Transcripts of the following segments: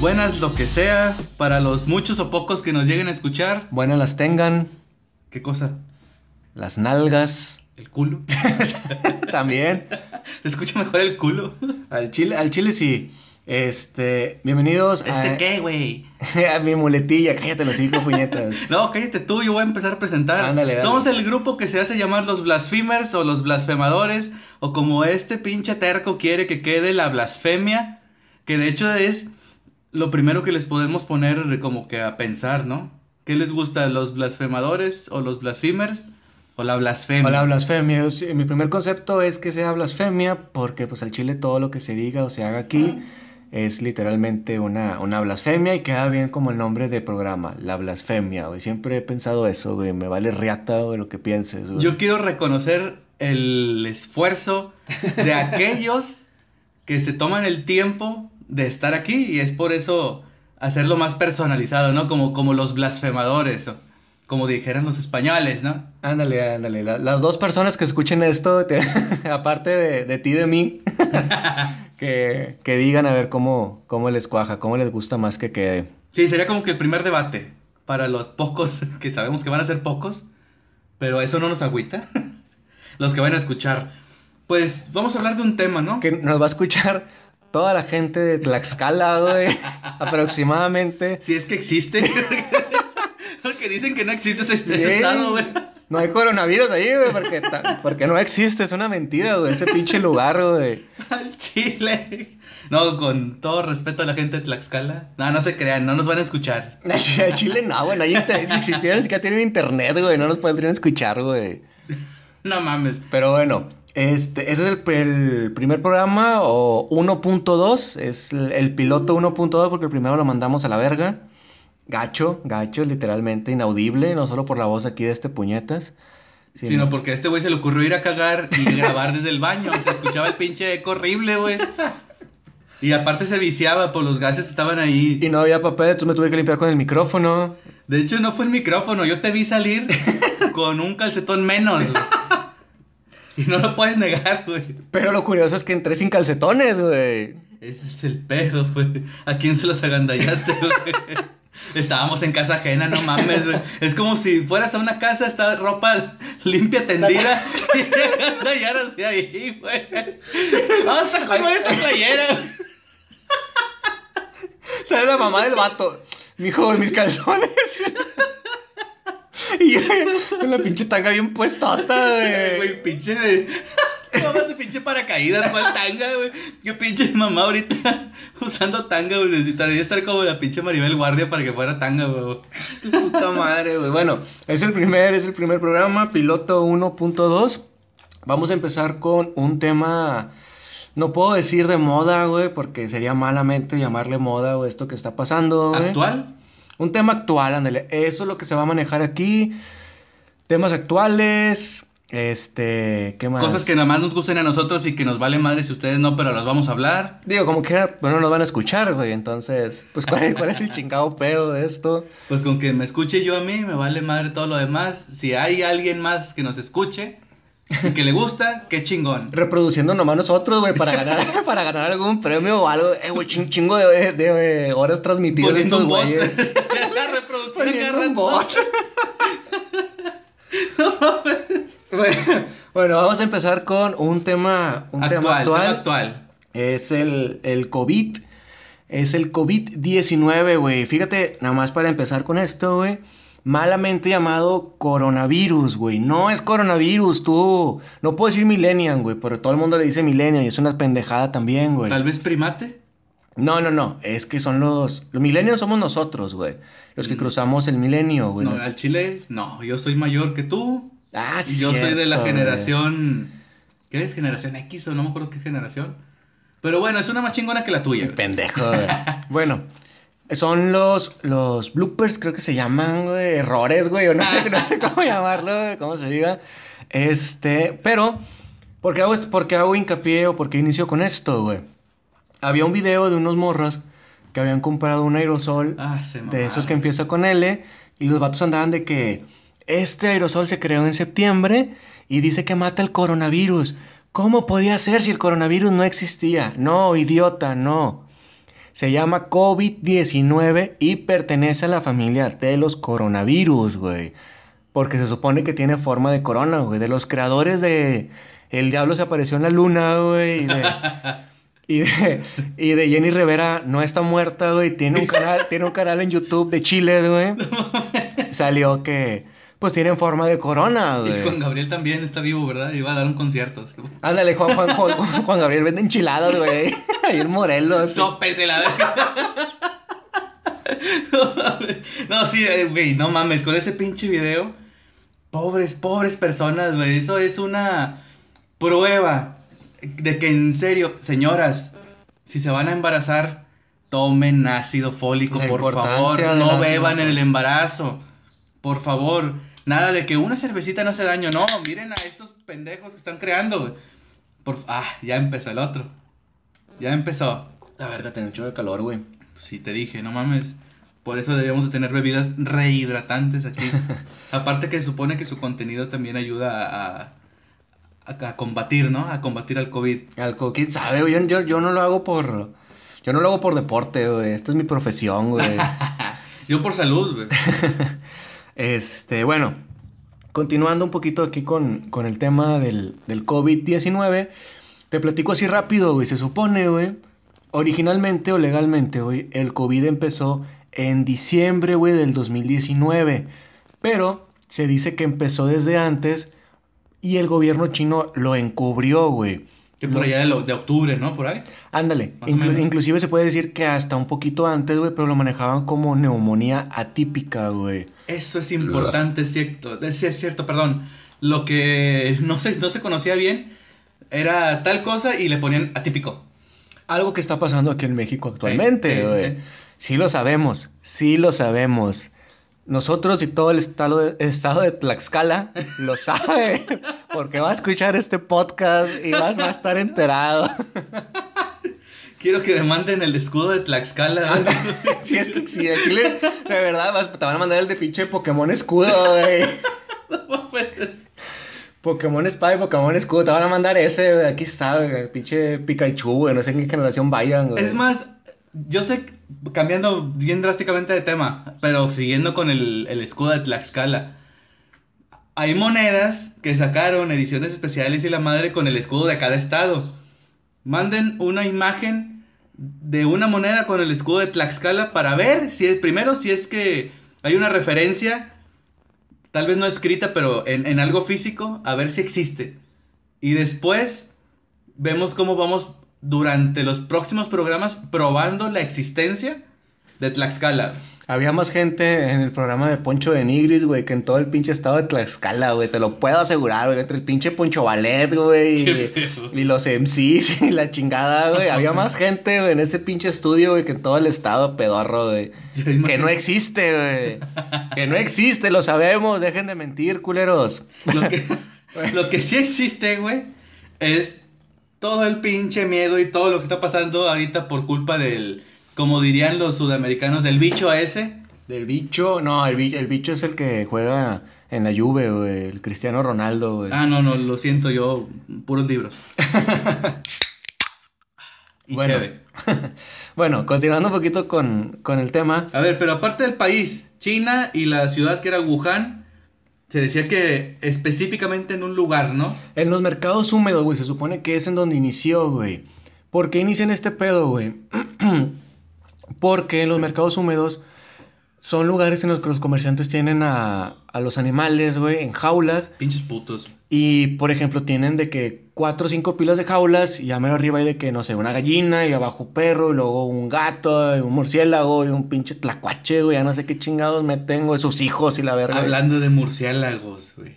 Buenas lo que sea, para los muchos o pocos que nos lleguen a escuchar. Buenas las tengan, ¿Qué cosa? las nalgas ¿El culo? también. ¿Se escucha mejor el culo? Al chile, al chile sí. Este, bienvenidos ¿Este a, qué, güey? a mi muletilla. Cállate los cinco puñetas. No, cállate tú, yo voy a empezar a presentar. Ándale, dale. Somos el grupo que se hace llamar los blasphemers o los blasfemadores, o como este pinche terco quiere que quede la blasfemia, que de hecho es lo primero que les podemos poner como que a pensar, ¿no? ¿Qué les gusta, los blasfemadores o los blasphemers o la blasfemia? Hola, blasfemia. Yo sí- Mi primer concepto es que sea blasfemia porque pues al chile todo lo que se diga o se haga aquí es literalmente una, una blasfemia y queda bien como el nombre de programa, la blasfemia, güey. Siempre he pensado eso, güey. Me vale riata, lo que pienses, güey. Yo quiero reconocer el esfuerzo de aquellos que se toman el tiempo de estar aquí y es por eso hacerlo más personalizado, ¿no? Como, como los blasfemadores, o como dijeran los españoles, ¿no? Ándale, ándale. La- las dos personas que escuchen esto, te- aparte de, de ti y de mí, que, que digan a ver cómo, cómo les cuaja, cómo les gusta más que quede. Sí, sería como que el primer debate para los pocos que sabemos que van a ser pocos, pero eso no nos agüita. los que van a escuchar. Pues vamos a hablar de un tema, ¿no? Que nos va a escuchar toda la gente de Tlaxcala, güey, aproximadamente. Si es que existe. Porque dicen que no existe ese, estado, güey. No hay coronavirus ahí, güey, porque, no existe, es una mentira, güey, ese pinche lugar, güey. Al Chile. No, con todo respeto a la gente de Tlaxcala. No, no se crean, no nos van a escuchar. A Chile no, güey, no hay inter- si existiera ni siquiera tienen internet, güey, no nos podrían escuchar, güey. No mames. Pero bueno, este, ese es el, el primer programa o 1.2, es el, el piloto 1.2 porque el primero lo mandamos a la verga. Gacho, gacho, literalmente inaudible, no solo por la voz aquí de este puñetas. Sino porque a este güey se le ocurrió ir a cagar y grabar desde el baño. Se escuchaba el pinche eco horrible, güey. Y aparte se viciaba por los gases que estaban ahí. Y no había papel, entonces me tuve que limpiar con el micrófono. De hecho, no fue el micrófono. Yo te vi salir con un calcetón menos. Y no lo puedes negar, güey. Pero lo curioso es que entré sin calcetones, güey. Ese es el pedo, güey. ¿A quién se los agandallaste, güey? Estábamos en casa ajena, no mames, güey. Es como si fueras a una casa, está ropa limpia, tendida, y agandallaras de ahí, güey. Vamos a estar con esta playera, güey. ¿Sabes la mamá del vato? Mijo, mis calzones. y con la pinche tanga bien puestota, güey. Güey, pinche de... Más de pinche paracaídas, ¿cuál tanga, güey? Qué pinche mamá ahorita usando tanga, güey. Necesitaría estar como la pinche Maribel Guardia para que fuera tanga, güey. Su puta madre, güey. Bueno, es el primer, es el primer programa, piloto 1.2. Vamos a empezar con un tema, no puedo decir de moda, güey, porque sería malamente llamarle moda, güey, esto que está pasando, güey. ¿Actual? Un tema actual, ándale. Eso es lo que se va a manejar aquí. Temas actuales, este, ¿qué más? Cosas que nada más nos gusten a nosotros y que nos vale madre si ustedes no, pero las vamos a hablar. Digo, como que, bueno, nos van a escuchar, güey, entonces, pues, ¿cuál, cuál es el chingado pedo de esto? Pues con que me escuche yo a mí, me vale madre todo lo demás. Si hay alguien más que nos escuche y que le gusta, qué chingón. reproduciendo nomás nosotros, güey, para ganar, para ganar algún premio o algo. Eh, güey, ching- chingo de, de, de horas transmitidas estos güeyes. La reproducción agarra un bot. bueno, bueno, vamos a empezar con un tema, un Actual, tema actual. tema actual. Es el, el COVID. Es el COVID-19, güey. Fíjate, nada más para empezar con esto, güey. Malamente llamado coronavirus, güey. No es coronavirus, tú. No puedo decir millennial, güey, pero todo el mundo le dice millennial y es una pendejada también, güey. Tal vez primate. No, no, no. Es que son los. Los millennials somos nosotros, güey. Los que Mm. cruzamos el milenio, güey. No, Nos- al chile, no, yo soy mayor que tú. Ah, Y sí. yo soy de la güey. generación. ¿Qué es? ¿Generación X o no me acuerdo qué generación? Pero bueno, es una más chingona que la tuya. güey. Pendejo, güey. bueno, son los, los bloopers, creo que se llaman, güey. Errores, güey. O no sé, no sé cómo llamarlo, güey, cómo se diga. Este, pero, ¿por qué hago, esto? ¿por qué hago hincapié o por qué inicio con esto, güey? Había un video de unos morros que habían comprado un aerosol Ah, de esos que empieza con L y los vatos andaban de que este aerosol se creó en septiembre y dice que mata el coronavirus. ¿Cómo podía ser si el coronavirus no existía? No, idiota, no. Se llama COVID-19 y pertenece a la familia de los coronavirus, güey. Porque se supone que tiene forma de corona, güey. De los creadores de El Diablo se apareció en la luna, güey. Y de, y de, y de Jenny Rivera no está muerta, güey. Tiene un canal, tiene un canal en YouTube de Chile, güey. Salió que pues tienen forma de corona, güey. Y Juan Gabriel también está vivo, ¿verdad? Iba a dar un concierto. Ándale, Juan, Juan, Juan, Juan Gabriel vende enchiladas, güey. Ahí en Morelos. Sópese la No, sí, eh, güey, no mames, con ese pinche video. Pobres, pobres personas, güey. Eso es una prueba de que en serio, señoras, si se van a embarazar, tomen ácido fólico, La por favor. No beban en el embarazo. Por favor. Nada de que una cervecita no hace daño. No, miren a estos pendejos que están creando, güey. Por... Ah, ya empezó el otro. Ya empezó. La verga, tiene un chingo de calor, güey. Sí, te dije, no mames. Por eso debemos de tener bebidas rehidratantes aquí. Aparte que supone que su contenido también ayuda a, a, a combatir, ¿no? A combatir al COVID. Algo, quién sabe, güey. Yo, yo, yo no lo hago por. Yo no lo hago por deporte, güey. Esto es mi profesión, güey. Yo por salud, güey. Este, bueno, continuando un poquito aquí con, con el tema del, del COVID-19, te platico así rápido, güey. Se supone, güey, originalmente o legalmente, güey, el COVID empezó en diciembre, güey, del 2019. Pero se dice que empezó desde antes y el gobierno chino lo encubrió, güey. Que por Lo- allá de, lo- de octubre, ¿no? Por ahí. Ándale, inclu- inclusive se puede decir que hasta un poquito antes, güey, pero lo manejaban como neumonía atípica, güey. Eso es importante, es cierto. Es, es cierto, perdón. Lo que no se, no se conocía bien era tal cosa y le ponían atípico. Algo que está pasando aquí en México actualmente, sí, güey. sí. Sí, lo sabemos, sí lo sabemos. Nosotros y todo el estado de, estado de Tlaxcala lo sabe, porque va a escuchar este podcast y vas va a estar enterado. Quiero que demanden el escudo de Tlaxcala. Si es que si le- de verdad vas- te van a mandar el de pinche Pokémon escudo, güey. Pokémon espada y Pokémon escudo, te van a mandar ese, güey. Aquí está, güey. Pinche Pikachu, güey. No sé en qué generación vayan, güey. Es más, yo sé, cambiando bien drásticamente de tema, pero siguiendo con el, el escudo de Tlaxcala. Hay monedas que sacaron ediciones especiales y la madre con el escudo de cada estado. Manden una imagen de una moneda con el escudo de Tlaxcala para ver si es, primero, si es que hay una referencia, tal vez no escrita, pero en, en algo físico, a ver si existe. Y después vemos cómo vamos durante los próximos programas probando la existencia de Tlaxcala. Había más gente en el programa de Poncho de Nigris, güey, que en todo el pinche estado de Tlaxcala, güey. Te lo puedo asegurar, güey. Entre el pinche Poncho Ballet, güey. Y, los MCs y la chingada, güey. Había más gente, güey, en ese pinche estudio, güey, que en todo el estado pedorro, güey. Que no existe, güey. Que no existe, lo sabemos. Dejen de mentir, culeros. Lo que, lo que sí existe, güey, es todo el pinche miedo y todo lo que está pasando ahorita por culpa del, como dirían los sudamericanos, del bicho ese. Del bicho, no, el bicho, el bicho es el que juega en la Juve, güey. El Cristiano Ronaldo, güey. Ah, no, no, lo siento yo, puros libros. Y Bueno. Bueno, continuando un poquito con, con el tema. A ver, pero aparte del país, China y la ciudad que era Wuhan, se decía que específicamente en un lugar, ¿no? En los mercados húmedos, güey, se supone que es en donde inició, güey. ¿Por qué inician este pedo, güey? Porque en los mercados húmedos son lugares en los que los comerciantes tienen a, a los animales, güey, en jaulas. Pinches putos. Y, por ejemplo, tienen de que cuatro o cinco pilas de jaulas y ya medio arriba hay de que, no sé, una gallina y abajo un perro y luego un gato y un murciélago y un pinche tlacuache, güey, ya no sé qué chingados meten, güey, sus hijos y la verga. Hablando de murciélagos, güey.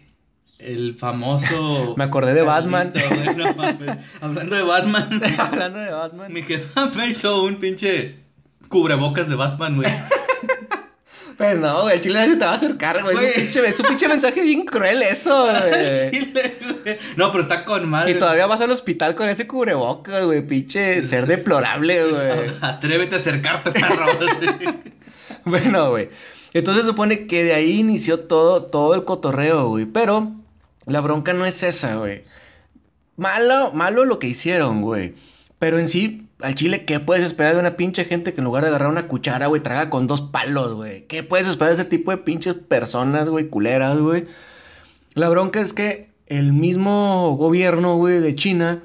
El famoso. Me acordé de Batman. Hablando de Batman. Hablando de Batman. Mi jefa me hizo un pinche cubrebocas de Batman, güey. Pero no, güey, el chile se te va a acercar, güey. Es un pinche, es un pinche mensaje bien cruel eso, güey. Chile, güey. No, pero está con madre. Y todavía vas al hospital con ese cubrebocas, güey. Pinche ser deplorable, güey. Atrévete a acercarte, perro. Bueno, güey. Entonces supone que de ahí inició todo, todo el cotorreo, güey. Pero la bronca no es esa, güey. Malo, malo lo que hicieron, güey. Pero en sí, al chile, ¿qué puedes esperar de una pinche gente que en lugar de agarrar una cuchara, güey, traga con dos palos, güey? ¿Qué puedes esperar de ese tipo de pinches personas, güey, culeras, güey? La bronca es que el mismo gobierno, güey, de China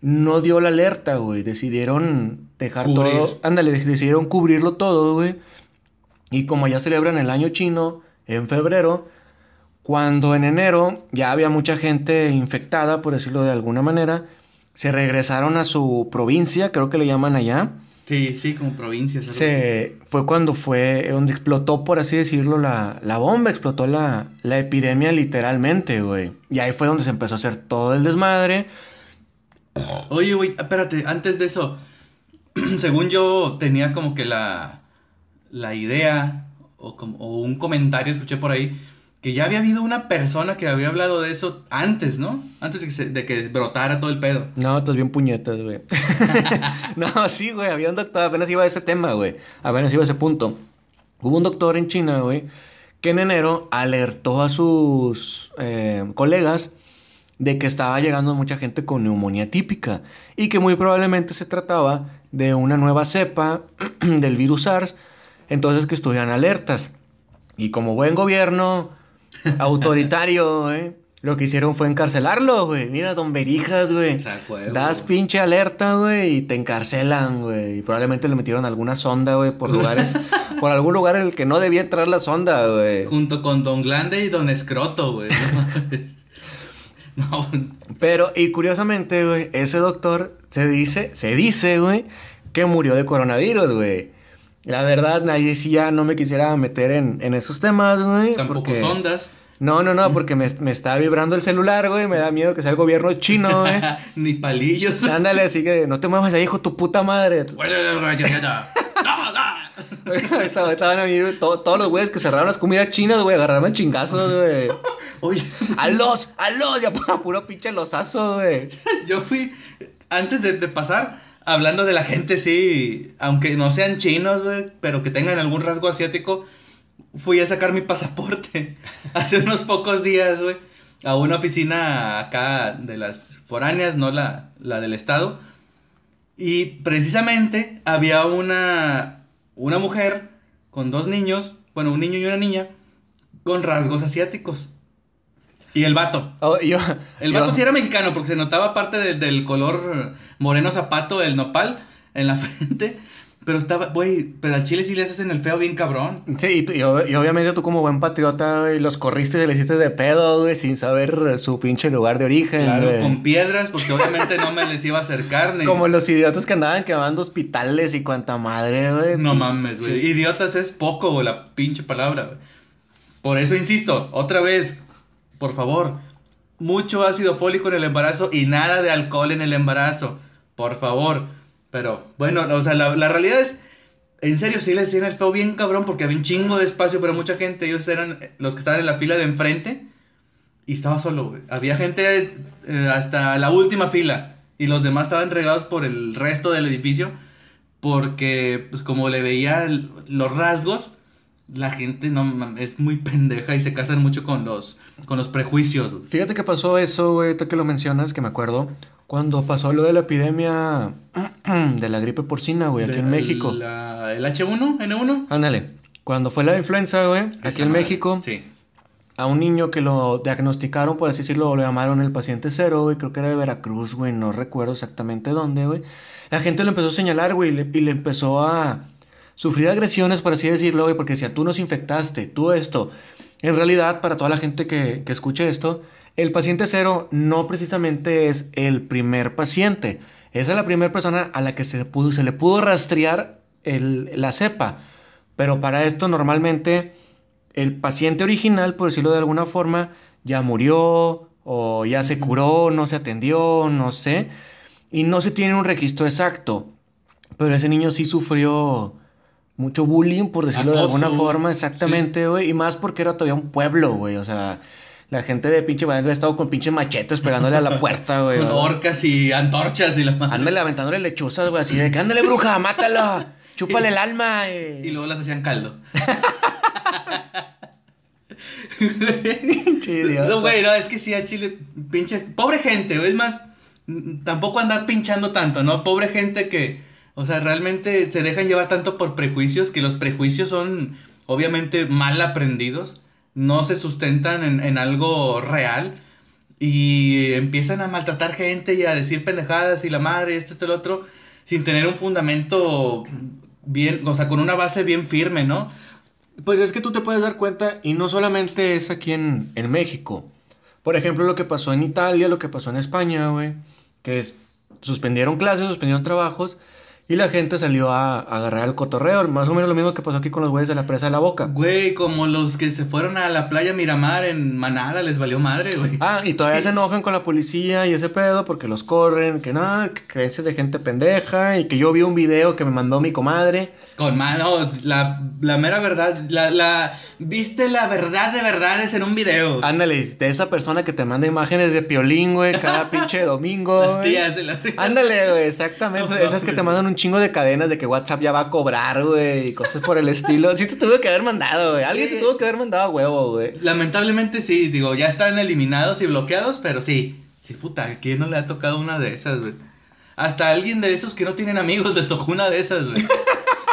no dio la alerta, güey. Decidieron dejar Cubrir. todo. Ándale, decidieron cubrirlo todo, güey. Y como ya celebran el año chino en febrero, cuando en enero ya había mucha gente infectada, por decirlo de alguna manera, se regresaron a su provincia, creo que le llaman allá. Sí, sí, como así. Se, fue cuando fue, donde explotó, por así decirlo, la, la bomba, explotó la, la epidemia literalmente, güey. Y ahí fue donde se empezó a hacer todo el desmadre. Oye, güey, espérate, antes de eso, según yo tenía como que la, la idea o, como, o un comentario, escuché por ahí, que ya había habido una persona que había hablado de eso antes, ¿no? Antes de que, se- de que brotara todo el pedo. No, estás bien puñetas, güey. no, sí, güey, había un doctor, apenas iba a ese tema, güey. Apenas iba a ese punto. Hubo un doctor en China, güey, que en enero alertó a sus eh, colegas de que estaba llegando mucha gente con neumonía típica y que muy probablemente se trataba de una nueva cepa del virus SARS, entonces que estuvieran alertas. Y como buen gobierno autoritario, güey, lo que hicieron fue encarcelarlo, güey. Mira, don Berijas, güey. Das pinche alerta, güey, y te encarcelan, güey. Y probablemente le metieron alguna sonda, güey, por lugares, por algún lugar en el que no debía entrar la sonda, güey. Junto con Don Glande y Don Escroto, güey. No, Pero, y curiosamente, güey, ese doctor se dice, se dice, güey, que murió de coronavirus, güey. La verdad, nadie sí ya no me quisiera meter en, en esos temas, güey. tampoco porque- sondas. No, no, no, porque me, me está vibrando el celular, güey. Me da miedo que sea el gobierno chino, güey. Ni palillos. Ándale, así que no te muevas ahí, hijo, tu puta madre. Estaban estaban a venir to- todos los güeyes que cerraron las comidas chinas, güey, agarraron chingazos, güey. Oye, ¡A los! ¡A los! Ya puro, puro pinche losazo, güey. yo fui, antes de, de pasar, hablando de la gente, sí, aunque no sean chinos, güey, pero que tengan algún rasgo asiático, fui a sacar mi pasaporte hace unos pocos días, güey, a una oficina acá de las foráneas, no la, la del estado. Y precisamente había una, una mujer con dos niños, bueno, un niño y una niña, con rasgos asiáticos. Y el vato. Oh, yo, El yo- vato sí era mexicano porque se notaba parte del- del color moreno zapato del nopal en la frente. Pero estaba, güey, pero al chile sí le haces en el feo bien cabrón. Sí, y, tú- y ob- y obviamente tú como buen patriota, güey, los corriste y le hiciste de pedo, güey, sin saber su pinche lugar de origen, Claro, güey. con piedras porque obviamente no me les iba a acercar ni... Como los idiotas que andaban quemando hospitales y cuanta madre, güey. No mames, güey. Sí. Idiotas es poco, güey, la pinche palabra, güey. Por eso insisto, otra vez, por favor, mucho ácido fólico en el embarazo y nada de alcohol en el embarazo. Por favor. Pero, bueno, o sea, la, la realidad es, en serio, sí le hacían el feo bien cabrón porque había un chingo de espacio para mucha gente. Ellos eran los que estaban en la fila de enfrente y estaba solo. Había gente eh, hasta la última fila y los demás estaban regados por el resto del edificio porque, pues, como le veía los rasgos, la gente no es muy pendeja y se casan mucho con los, con los prejuicios. güey. Fíjate que pasó eso, güey, ahorita que lo mencionas, que me acuerdo, cuando pasó lo de la epidemia de la gripe porcina, güey, aquí en México. la- ¿El H1? ¿N1? Ándale, cuando fue la influenza, güey, aquí Esa en madre, México, Sí. a un niño que lo diagnosticaron, por así decirlo, lo llamaron el paciente cero, güey, creo que era de Veracruz, güey, no recuerdo exactamente dónde, güey. La gente lo empezó a señalar, güey, y le, y le empezó a sufrir agresiones, por así decirlo, güey, porque decía, tú nos infectaste, tú esto. En realidad, para toda la gente que, que escuche esto, el paciente cero no precisamente es el primer paciente. Esa es la primera persona a la que se, pudo, se le pudo rastrear el- la cepa. Pero para esto normalmente el paciente original, por decirlo de alguna forma, ya murió o ya se curó, no se atendió, no sé. Y no se tiene un registro exacto. Pero ese niño sí sufrió mucho bullying, por decirlo de Acoso, alguna forma, exactamente, güey. Y más porque era todavía un pueblo, güey. O sea, la gente de pinche Valencia ha estado con pinches machetes pegándole a la puerta, güey. Con orcas y antorchas y la madre. Ándale aventándole lechuzas, güey, así de que ándale, bruja, mátalo, chúpale el alma. eh. Y luego las hacían caldo. No, güey, no, es que sí, a Chile, pinche, pobre gente, güey, es más, tampoco andar pinchando tanto, ¿no? Pobre gente que, o sea, realmente se dejan llevar tanto por prejuicios, que los prejuicios son obviamente mal aprendidos, no se sustentan en, en algo real y empiezan a maltratar gente y a decir pendejadas y la madre, esto, esto, el otro, sin tener un fundamento bien, o sea, con una base bien firme, ¿no? Pues es que tú te puedes dar cuenta, y no solamente es aquí en, en México. Por ejemplo, lo que pasó en Italia, lo que pasó en España, güey, que suspendieron clases, suspendieron trabajos, y la gente salió a, a agarrar el cotorreo. Más o menos lo mismo que pasó aquí con los güeyes de la presa de la boca. Güey, como los que se fueron a la playa Miramar en Manada, les valió madre, güey. Ah, y todavía Sí. se enojan con la policía y ese pedo porque los corren, que no, que creencias de gente pendeja, y que yo vi un video que me mandó mi comadre. Con mano, la, la mera verdad, la, la, viste la verdad de verdades en un video. Ándale, de esa persona que te manda imágenes de piolín, güey, cada pinche domingo. Las tías de la Ándale, güey, exactamente. No Esas que te mandan un chingo de cadenas de que WhatsApp ya va a cobrar, güey, y cosas por el estilo. Sí te tuvo que haber mandado, güey. Alguien te tuvo que haber mandado a huevo, güey. Lamentablemente sí, digo, ya están eliminados y bloqueados, pero sí. Sí, puta, ¿a quién no le ha tocado una de esas, güey? Hasta alguien de esos que no tienen amigos les tocó una de esas, güey.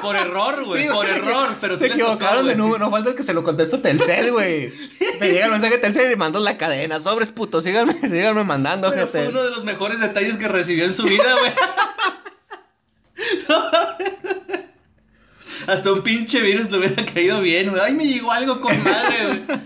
Por error, güey, Sí, por güey, error, pero sí Se tocó, equivocaron de número, no falta el que se lo contesto Telcel, güey. Te llega el mensaje Telcel y mandas la cadena. Sobres puto, síganme, síganme mandando, Pero fue gente. uno de los mejores detalles que recibió en su vida, güey. Hasta un pinche virus le hubiera caído bien, güey. Ay, me llegó algo con madre, güey.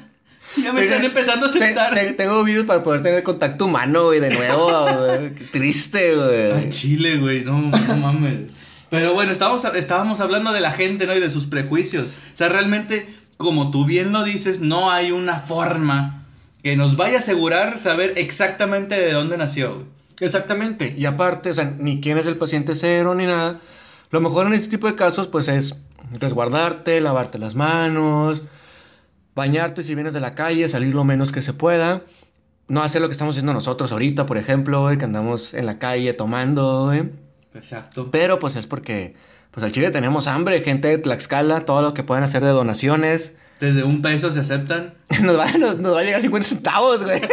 Ya me están empezando a aceptar. te- tengo videos para poder tener contacto humano, güey, de nuevo, güey. Qué triste, güey. Chile, güey, no, no mames. Pero bueno, estábamos, estábamos hablando de la gente, ¿no? Y de sus prejuicios. O sea, realmente, como tú bien lo dices, no hay una forma que nos vaya a asegurar saber exactamente de dónde nació, güey. Exactamente. Y aparte, o sea, ni quién es el paciente cero ni nada. Lo mejor en este tipo de casos, pues es resguardarte, lavarte las manos, bañarte si vienes de la calle, salir lo menos que se pueda. No hacer lo que estamos haciendo nosotros ahorita, por ejemplo, güey, que andamos en la calle tomando, güey. Exacto. Pero pues es porque, pues al Chile tenemos hambre, gente de Tlaxcala, todo lo que puedan hacer de donaciones. Desde un peso se aceptan. Nos va, nos, nos va a llegar 50 centavos, güey.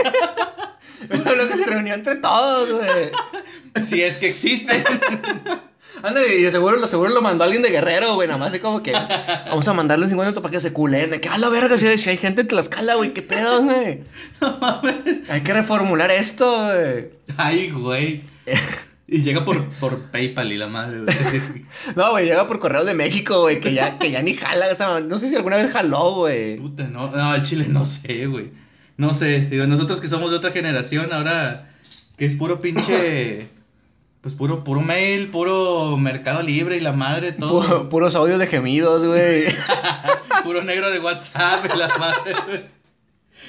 Lo que se reunió entre todos, güey. Si es que existe. Ándale, y de seguro, lo seguro lo mandó alguien de Guerrero, güey. Nada más así como que vamos a mandarle un 50 para que se culen. De que a la verga, si hay, si hay gente en Tlaxcala, güey. ¿Qué pedo, güey? No mames. Hay que reformular esto, güey. Ay, güey. Y llega por, por PayPal y la madre, güey. No, güey, llega por correo de México, güey, que ya, que ya ni jala. O sea, no sé si alguna vez jaló, güey. Puta, no, no, al Chile no sé, güey. No sé, digo, nosotros que somos de otra generación, ahora que es puro pinche. Pues puro, puro mail, puro mercado libre y la madre, todo. Pu- puros audios de gemidos, güey. Puro negro de WhatsApp y la madre, güey.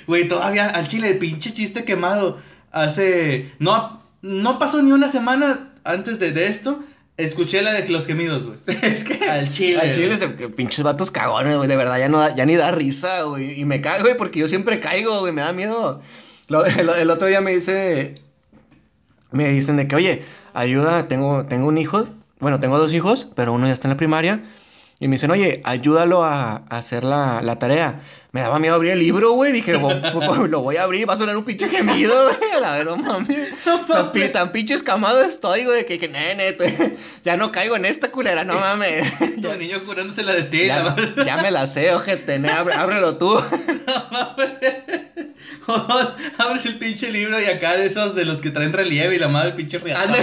Güey, todavía al chile, el pinche chiste quemado. Hace. No, no pasó ni una semana antes de, de esto. Escuché la de los gemidos, güey. Es que Al chile. Al chile, se- que pinches vatos cagones, güey. De verdad, ya, no da- ya ni da risa, güey. Y me cago, güey, porque yo siempre caigo, güey. Me da miedo. Lo- el, el otro día me dice. Me dicen de que, oye, ayuda, tengo, tengo un hijo. Bueno, tengo dos hijos, pero uno ya está en la primaria. Y me dicen, oye, ayúdalo a, a hacer la, la tarea. Me daba miedo abrir el libro, güey. Dije, "Bo- bo- lo voy a abrir, va a sonar un pinche gemido, güey. A la ver, no mames. Tan, tan pinche escamado estoy, güey, que, que nene, ya no caigo en esta culera, no mames. Tu niño curándose la de ti, Ya, ya me la sé, ojete, ne, ábrelo tú. Abres el pinche libro y acá de esos de los que traen relieve y la madre el pinche riata.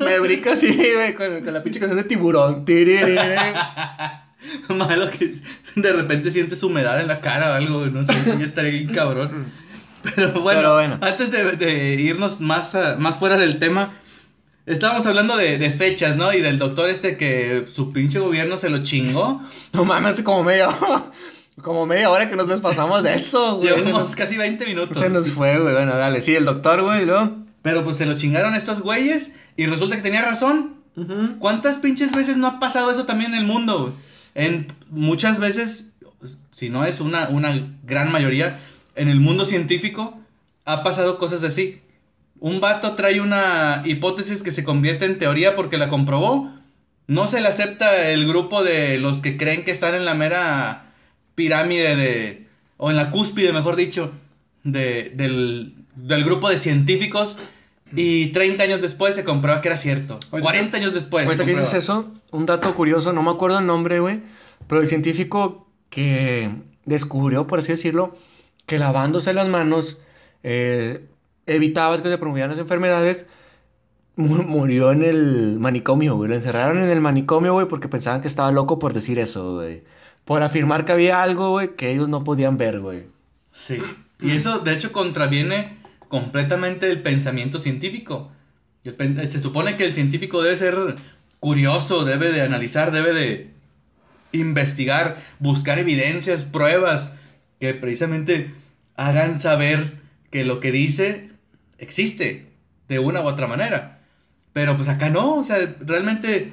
Me brinca así, güey, con, con la pinche canción de tiburón. Malo que de repente sientes humedad en la cara o algo, no sé, si estaría bien cabrón. Pero bueno, Pero bueno. antes de, de irnos más, a- más fuera del tema, estábamos hablando de, de fechas, ¿no? Y del doctor este que su pinche gobierno se lo chingó. No mames, como media, como media hora que nos despasamos de eso, güey. Llevamos casi 20 minutos. Se nos fue, güey. Bueno, dale. Sí, el doctor, güey, luego. Pero pues se lo chingaron estos güeyes y resulta que tenía razón. ¿Cuántas pinches veces no ha pasado eso también en el mundo? güey? En muchas veces, si no es una, una gran mayoría, en el mundo científico ha pasado cosas así. Un vato trae una hipótesis que se convierte en teoría porque la comprobó. No se le acepta el grupo de los que creen que están en la mera pirámide de... o en la cúspide, mejor dicho, de, del, del grupo de científicos y 30 años después se comprueba que era cierto. Ahorita- 40 años después. Ahorita que dices eso, un dato curioso, no me acuerdo el nombre, güey, pero el científico que descubrió, por así decirlo, que lavándose las manos eh, evitaba que se promovieran las enfermedades, mu- murió en el manicomio, güey. Lo encerraron en el manicomio, güey, porque pensaban que estaba loco por decir eso, güey. Por afirmar que había algo, güey, que ellos no podían ver, güey. Sí. Y eso, de hecho, contraviene completamente el pensamiento científico. Pen- Se supone que el científico debe ser curioso, debe de analizar, debe de investigar, buscar evidencias, pruebas que precisamente hagan saber que lo que dice existe de una u otra manera. Pero pues acá no, o sea, realmente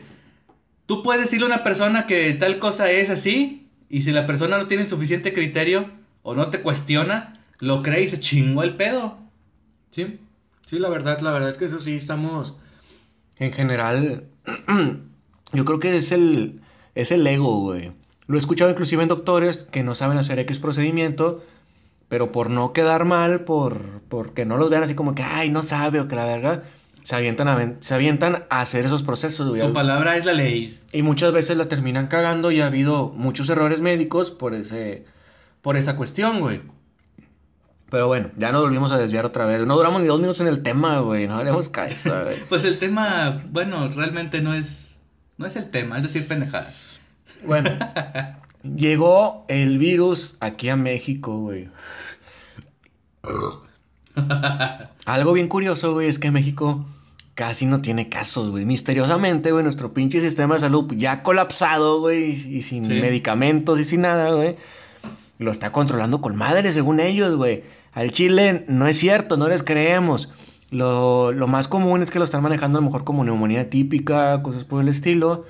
tú puedes decirle a una persona que tal cosa es así y si la persona no tiene suficiente criterio o no te cuestiona, lo cree y se chingó el pedo. Sí, sí, la verdad, la verdad es que eso sí estamos. En general, yo creo que es el, es el ego, güey. Lo he escuchado inclusive en doctores que no saben hacer X procedimiento, pero por no quedar mal, por porque no los vean así como que, ay, no sabe o que la verga, se avientan a, se avientan a hacer esos procesos, güey. Su palabra es la ley. Y muchas veces la terminan cagando y ha habido muchos errores médicos por ese por esa cuestión, güey. Pero bueno, ya nos volvimos a desviar otra vez. No duramos ni dos minutos en el tema, güey. No haremos caso, güey. Pues el tema, bueno, realmente no es no es el tema, es decir, pendejadas. Bueno, llegó el virus aquí a México, güey. Algo bien curioso, güey, es que México casi no tiene casos, güey. Misteriosamente, güey, nuestro pinche sistema de salud ya colapsado, güey, y, sin Sí. medicamentos y sin nada, güey. Lo está controlando con madre, según ellos, güey. Al Chile no es cierto, no les creemos. Lo, lo más común es que lo están manejando a lo mejor como neumonía típica, cosas por el estilo.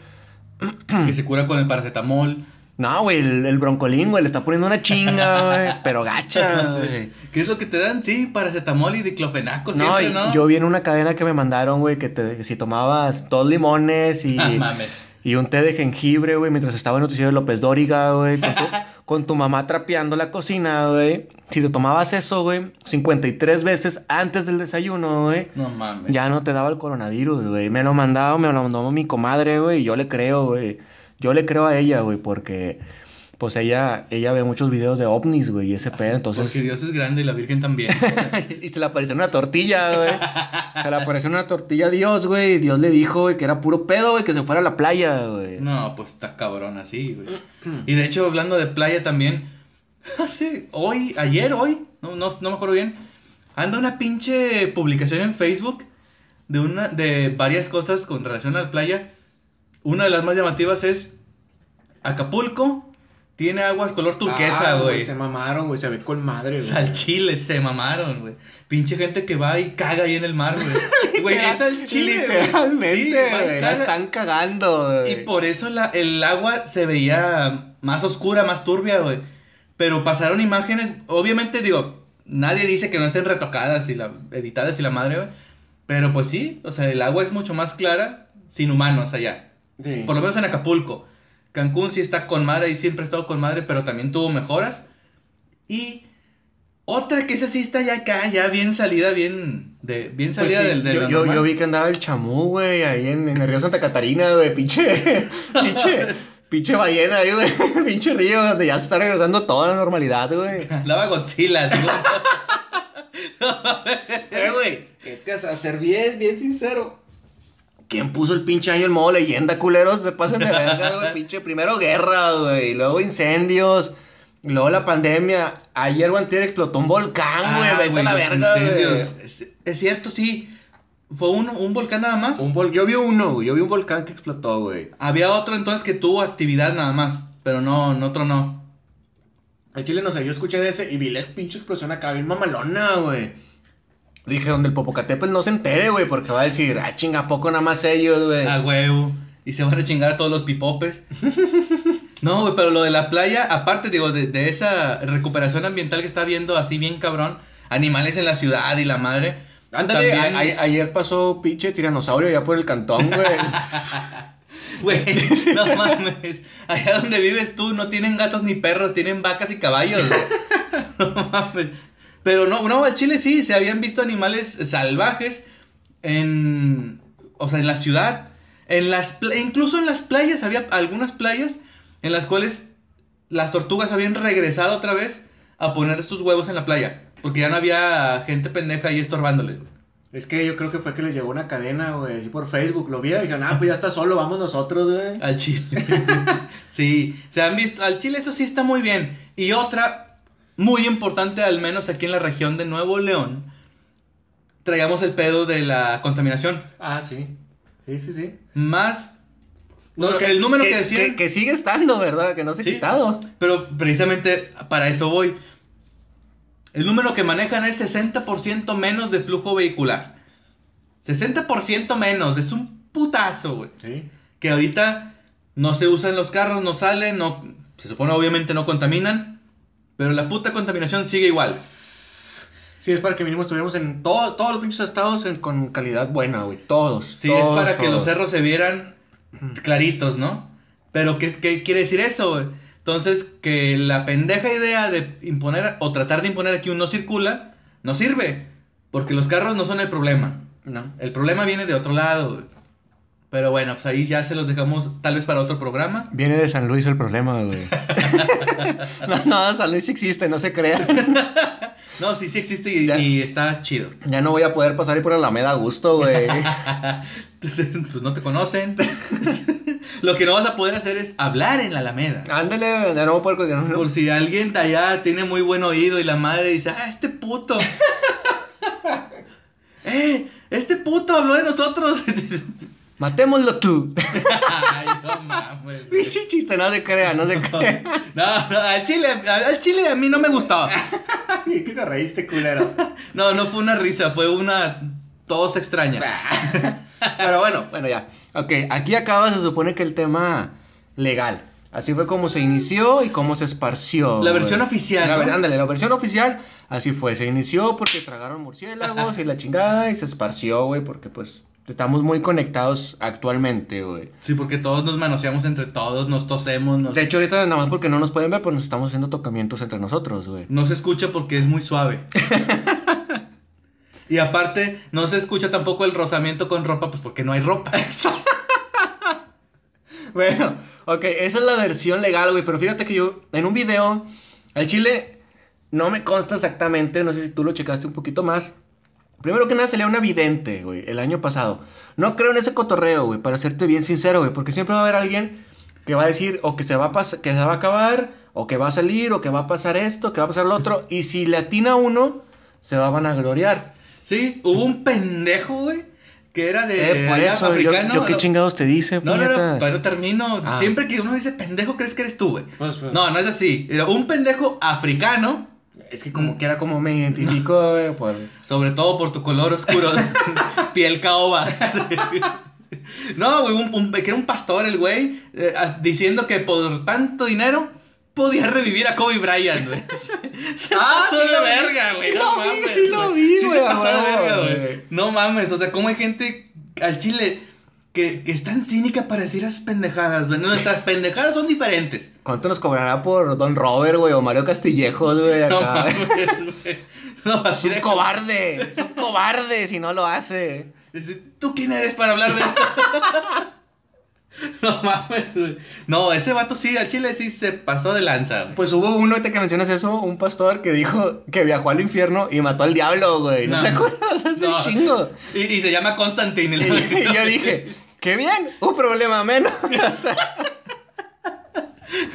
que se cura con el paracetamol. No, güey, el, el broncolín, güey, le está poniendo una chinga, güey, pero gacha, güey. ¿Qué es lo que te dan? Sí, paracetamol y diclofenaco No, siempre, ¿no? yo vi en una cadena que me mandaron, güey, que, te- que si tomabas dos limones y, Ah, mames. y un té de jengibre, güey, mientras estaba el noticiero de López Dóriga, güey, con tu, con tu mamá trapeando la cocina, güey. Si te tomabas eso, güey, 53 veces antes del desayuno, güey, No mames. ya no te daba el coronavirus, güey. Me lo mandaba, me lo mandó mi comadre, güey, y yo le creo, güey. Yo le creo a ella, güey, porque pues ella ella ve muchos videos de ovnis, güey, y ese pedo, entonces Porque Dios es grande y la Virgen también. y se le apareció una tortilla, güey. Se le apareció una tortilla a Dios, güey, y Dios le dijo, güey, que era puro pedo, güey, que se fuera a la playa, güey. No, pues está cabrón así, güey. Y de hecho, hablando de playa también, hace, hoy, ayer, hoy, no, no, no me acuerdo bien, anda una pinche publicación en Facebook de, una, de varias cosas con relación a la playa. Una de las más llamativas es Acapulco tiene aguas color turquesa, Ah, güey. Se mamaron, güey, se ve con madre, güey. Salchiles, se mamaron, güey. Pinche gente que va y caga ahí en el mar, güey. Güey, es al chile, Literalmente, Sí, güey. La están cagando, güey. Y por eso la- el agua se veía más oscura, más turbia, güey. Pero pasaron imágenes, obviamente digo, nadie dice que no estén retocadas y la, editadas y la madre, güey. Pero pues sí, o sea, el agua es mucho más clara sin humanos allá. Sí. Por lo menos en Acapulco. Cancún sí está con madre y siempre ha estado con madre, pero también tuvo mejoras. Y otra que esa sí está ya acá, ya bien salida, bien, de, bien Pues salida sí, del, de yo, yo, vi que andaba el chamú, güey, ahí en, en el río Santa Catarina, güey, pinche, pinche, pinche ballena ahí, güey, pinche río donde ya se está regresando toda la normalidad, güey. Andaba Godzilla, güey. Eh, güey, es que a ser bien, bien sincero. ¿Quién puso el pinche año el modo leyenda, culeros? Se pasan de verga, güey. Pinche, primero guerra, güey. Luego incendios. Luego la pandemia. Ayer o antier explotó un volcán, güey. Ah, Vete a güey, la verga, incendios. güey. Es, es cierto, sí. Fue un, un volcán nada más. Un vol- Yo vi uno, güey. Yo vi un volcán que explotó, güey. Había otro entonces que tuvo actividad nada más, pero no, no otro no. En Chile, no sé, yo escuché de ese y vi la pinche explosión acá, bien mamalona, güey. Dije, donde el Popocatépetl no se entere, güey, porque va a decir, ah, chinga, ¿a poco nada más ellos, güey. A huevo. Y se van a chingar a todos los pipopes. no, güey, pero lo de la playa, aparte, digo, de, de esa recuperación ambiental que está viendo así bien cabrón, animales en la ciudad y la madre. Ándale, también- a- ayer pasó pinche tiranosaurio allá por el cantón, güey. Güey, no mames. Allá donde vives tú no tienen gatos ni perros, tienen vacas y caballos, güey. No mames. Pero no, no, al Chile sí, se habían visto animales salvajes en, o sea, en la ciudad, en las, incluso en las playas, había algunas playas en las cuales las tortugas habían regresado otra vez a poner sus huevos en la playa, porque ya no había gente pendeja ahí estorbándoles. Es que yo creo que fue que les llegó una cadena, güey, así por Facebook. Lo vi y dijeron, ah, pues ya está solo, vamos nosotros, güey. Al Chile. sí, se han visto, al Chile eso sí está muy bien. Y otra, muy importante, al menos aquí en la región de Nuevo León, traíamos el pedo de la contaminación. Ah, sí. Sí, sí, sí. Más... No, bueno, el número que, decían... Que, que sigue estando, ¿verdad? Que no se ha Sí. quitado. Pero precisamente para eso voy. El número que manejan es 60% menos de flujo vehicular. 60% menos, es un putazo, güey. Sí. Que ahorita no se usan los carros, no salen, no, se supone obviamente no contaminan, pero la puta contaminación sigue igual. Sí, es para que mínimo estuviéramos en todo- todos los pinches estados en- con calidad buena, güey. Todos. Sí, es todos, para que los cerros se vieran claritos, ¿no? Pero ¿qué, qué quiere decir eso? güey? Entonces, que la pendeja idea de imponer o tratar de imponer aquí un no circula, no sirve. Porque los carros no son el problema. No. El problema viene de otro lado. güey. Pero bueno, pues ahí ya se los dejamos tal vez para otro programa. Viene de San Luis el problema, güey. no, no, San Luis existe, no se crean. No, sí, sí existe y, Ya. y está chido. Ya no voy a poder pasar ahí por Alameda a gusto, güey. pues no te conocen. Lo que no vas a poder hacer es hablar en la Alameda. Ándale, ya no voy a poder... no- no- Por si alguien de allá tiene muy buen oído y la madre dice, ah, este puto. eh, este puto habló de nosotros. Matémoslo tú. Ay, no mames. Pinche chiste, no se crea, no se crea. No, no, al chile, al chile a mí no me gustó. ¿Qué te reíste, culero? No, no fue una risa, fue una tos extraña. Pero bueno, bueno, ya. Ok, aquí acaba, se supone que el tema legal. Así fue como se inició y cómo se esparció. La güey. versión oficial, La, ¿no? ver- ándale, la versión oficial, así fue. Se inició porque tragaron murciélagos y la chingada y se esparció, güey, porque pues estamos muy conectados actualmente, güey. Sí, porque todos nos manoseamos entre todos, nos tosemos, nos... De hecho, ahorita nada más porque no nos pueden ver, pues nos estamos haciendo tocamientos entre nosotros, güey. No se escucha porque es muy suave. y aparte, no se escucha tampoco el rozamiento con ropa, pues porque no hay ropa. Bueno, ok, esa es la versión legal, güey. Pero fíjate que yo, en un video, al chile, no me consta exactamente, no sé si tú lo checaste un poquito más. Primero que nada salía una vidente, güey, el año pasado. No creo en ese cotorreo, güey, para serte bien sincero, güey, porque siempre va a haber alguien que va a decir o que se va a pas- que se va a acabar, o que va a salir, o que va a pasar esto, que va a pasar lo otro, y si le atina a uno, se va a vanagloriar. Sí, hubo un pendejo, güey, que era de Eh, por eso, yo, africano. yo qué no- chingados te dice, No, no, no, no termino. Ah. Siempre que uno dice pendejo, crees que eres tú, güey. Pues, pues. No, no es así. Era un pendejo africano, Es que como quiera como me identifico, güey, por... sobre todo por tu color oscuro, piel caoba. No, güey, un, un- que era un pastor el güey, eh, diciendo que por tanto dinero podía revivir a Kobe Bryant, güey. Se Ah, pasó sí de verga, güey. Sí no lo vi, sí lo güey. vi, Sí güey, se a pasó de verga, güey. güey. No mames, o sea, cómo hay gente al chile que, que es tan cínica para decir esas pendejadas, güey. Nuestras pendejadas son diferentes. ¿Cuánto nos cobrará por Don Robert, güey, o Mario Castillejos, güey, No mames, güey. No, es un de cobarde, es un cobarde si no lo hace. ¿Tú quién eres para hablar de esto? no mames, güey. No, ese vato sí, al chile sí se pasó de lanza, güey. Pues hubo uno, ahorita que mencionas eso, un pastor que dijo que viajó al infierno y mató al diablo, güey. ¿No, No. te acuerdas? Hace No. un chingo. Y, y se llama Constantine. Y, el- y yo dije, qué bien, un problema menos. O sea,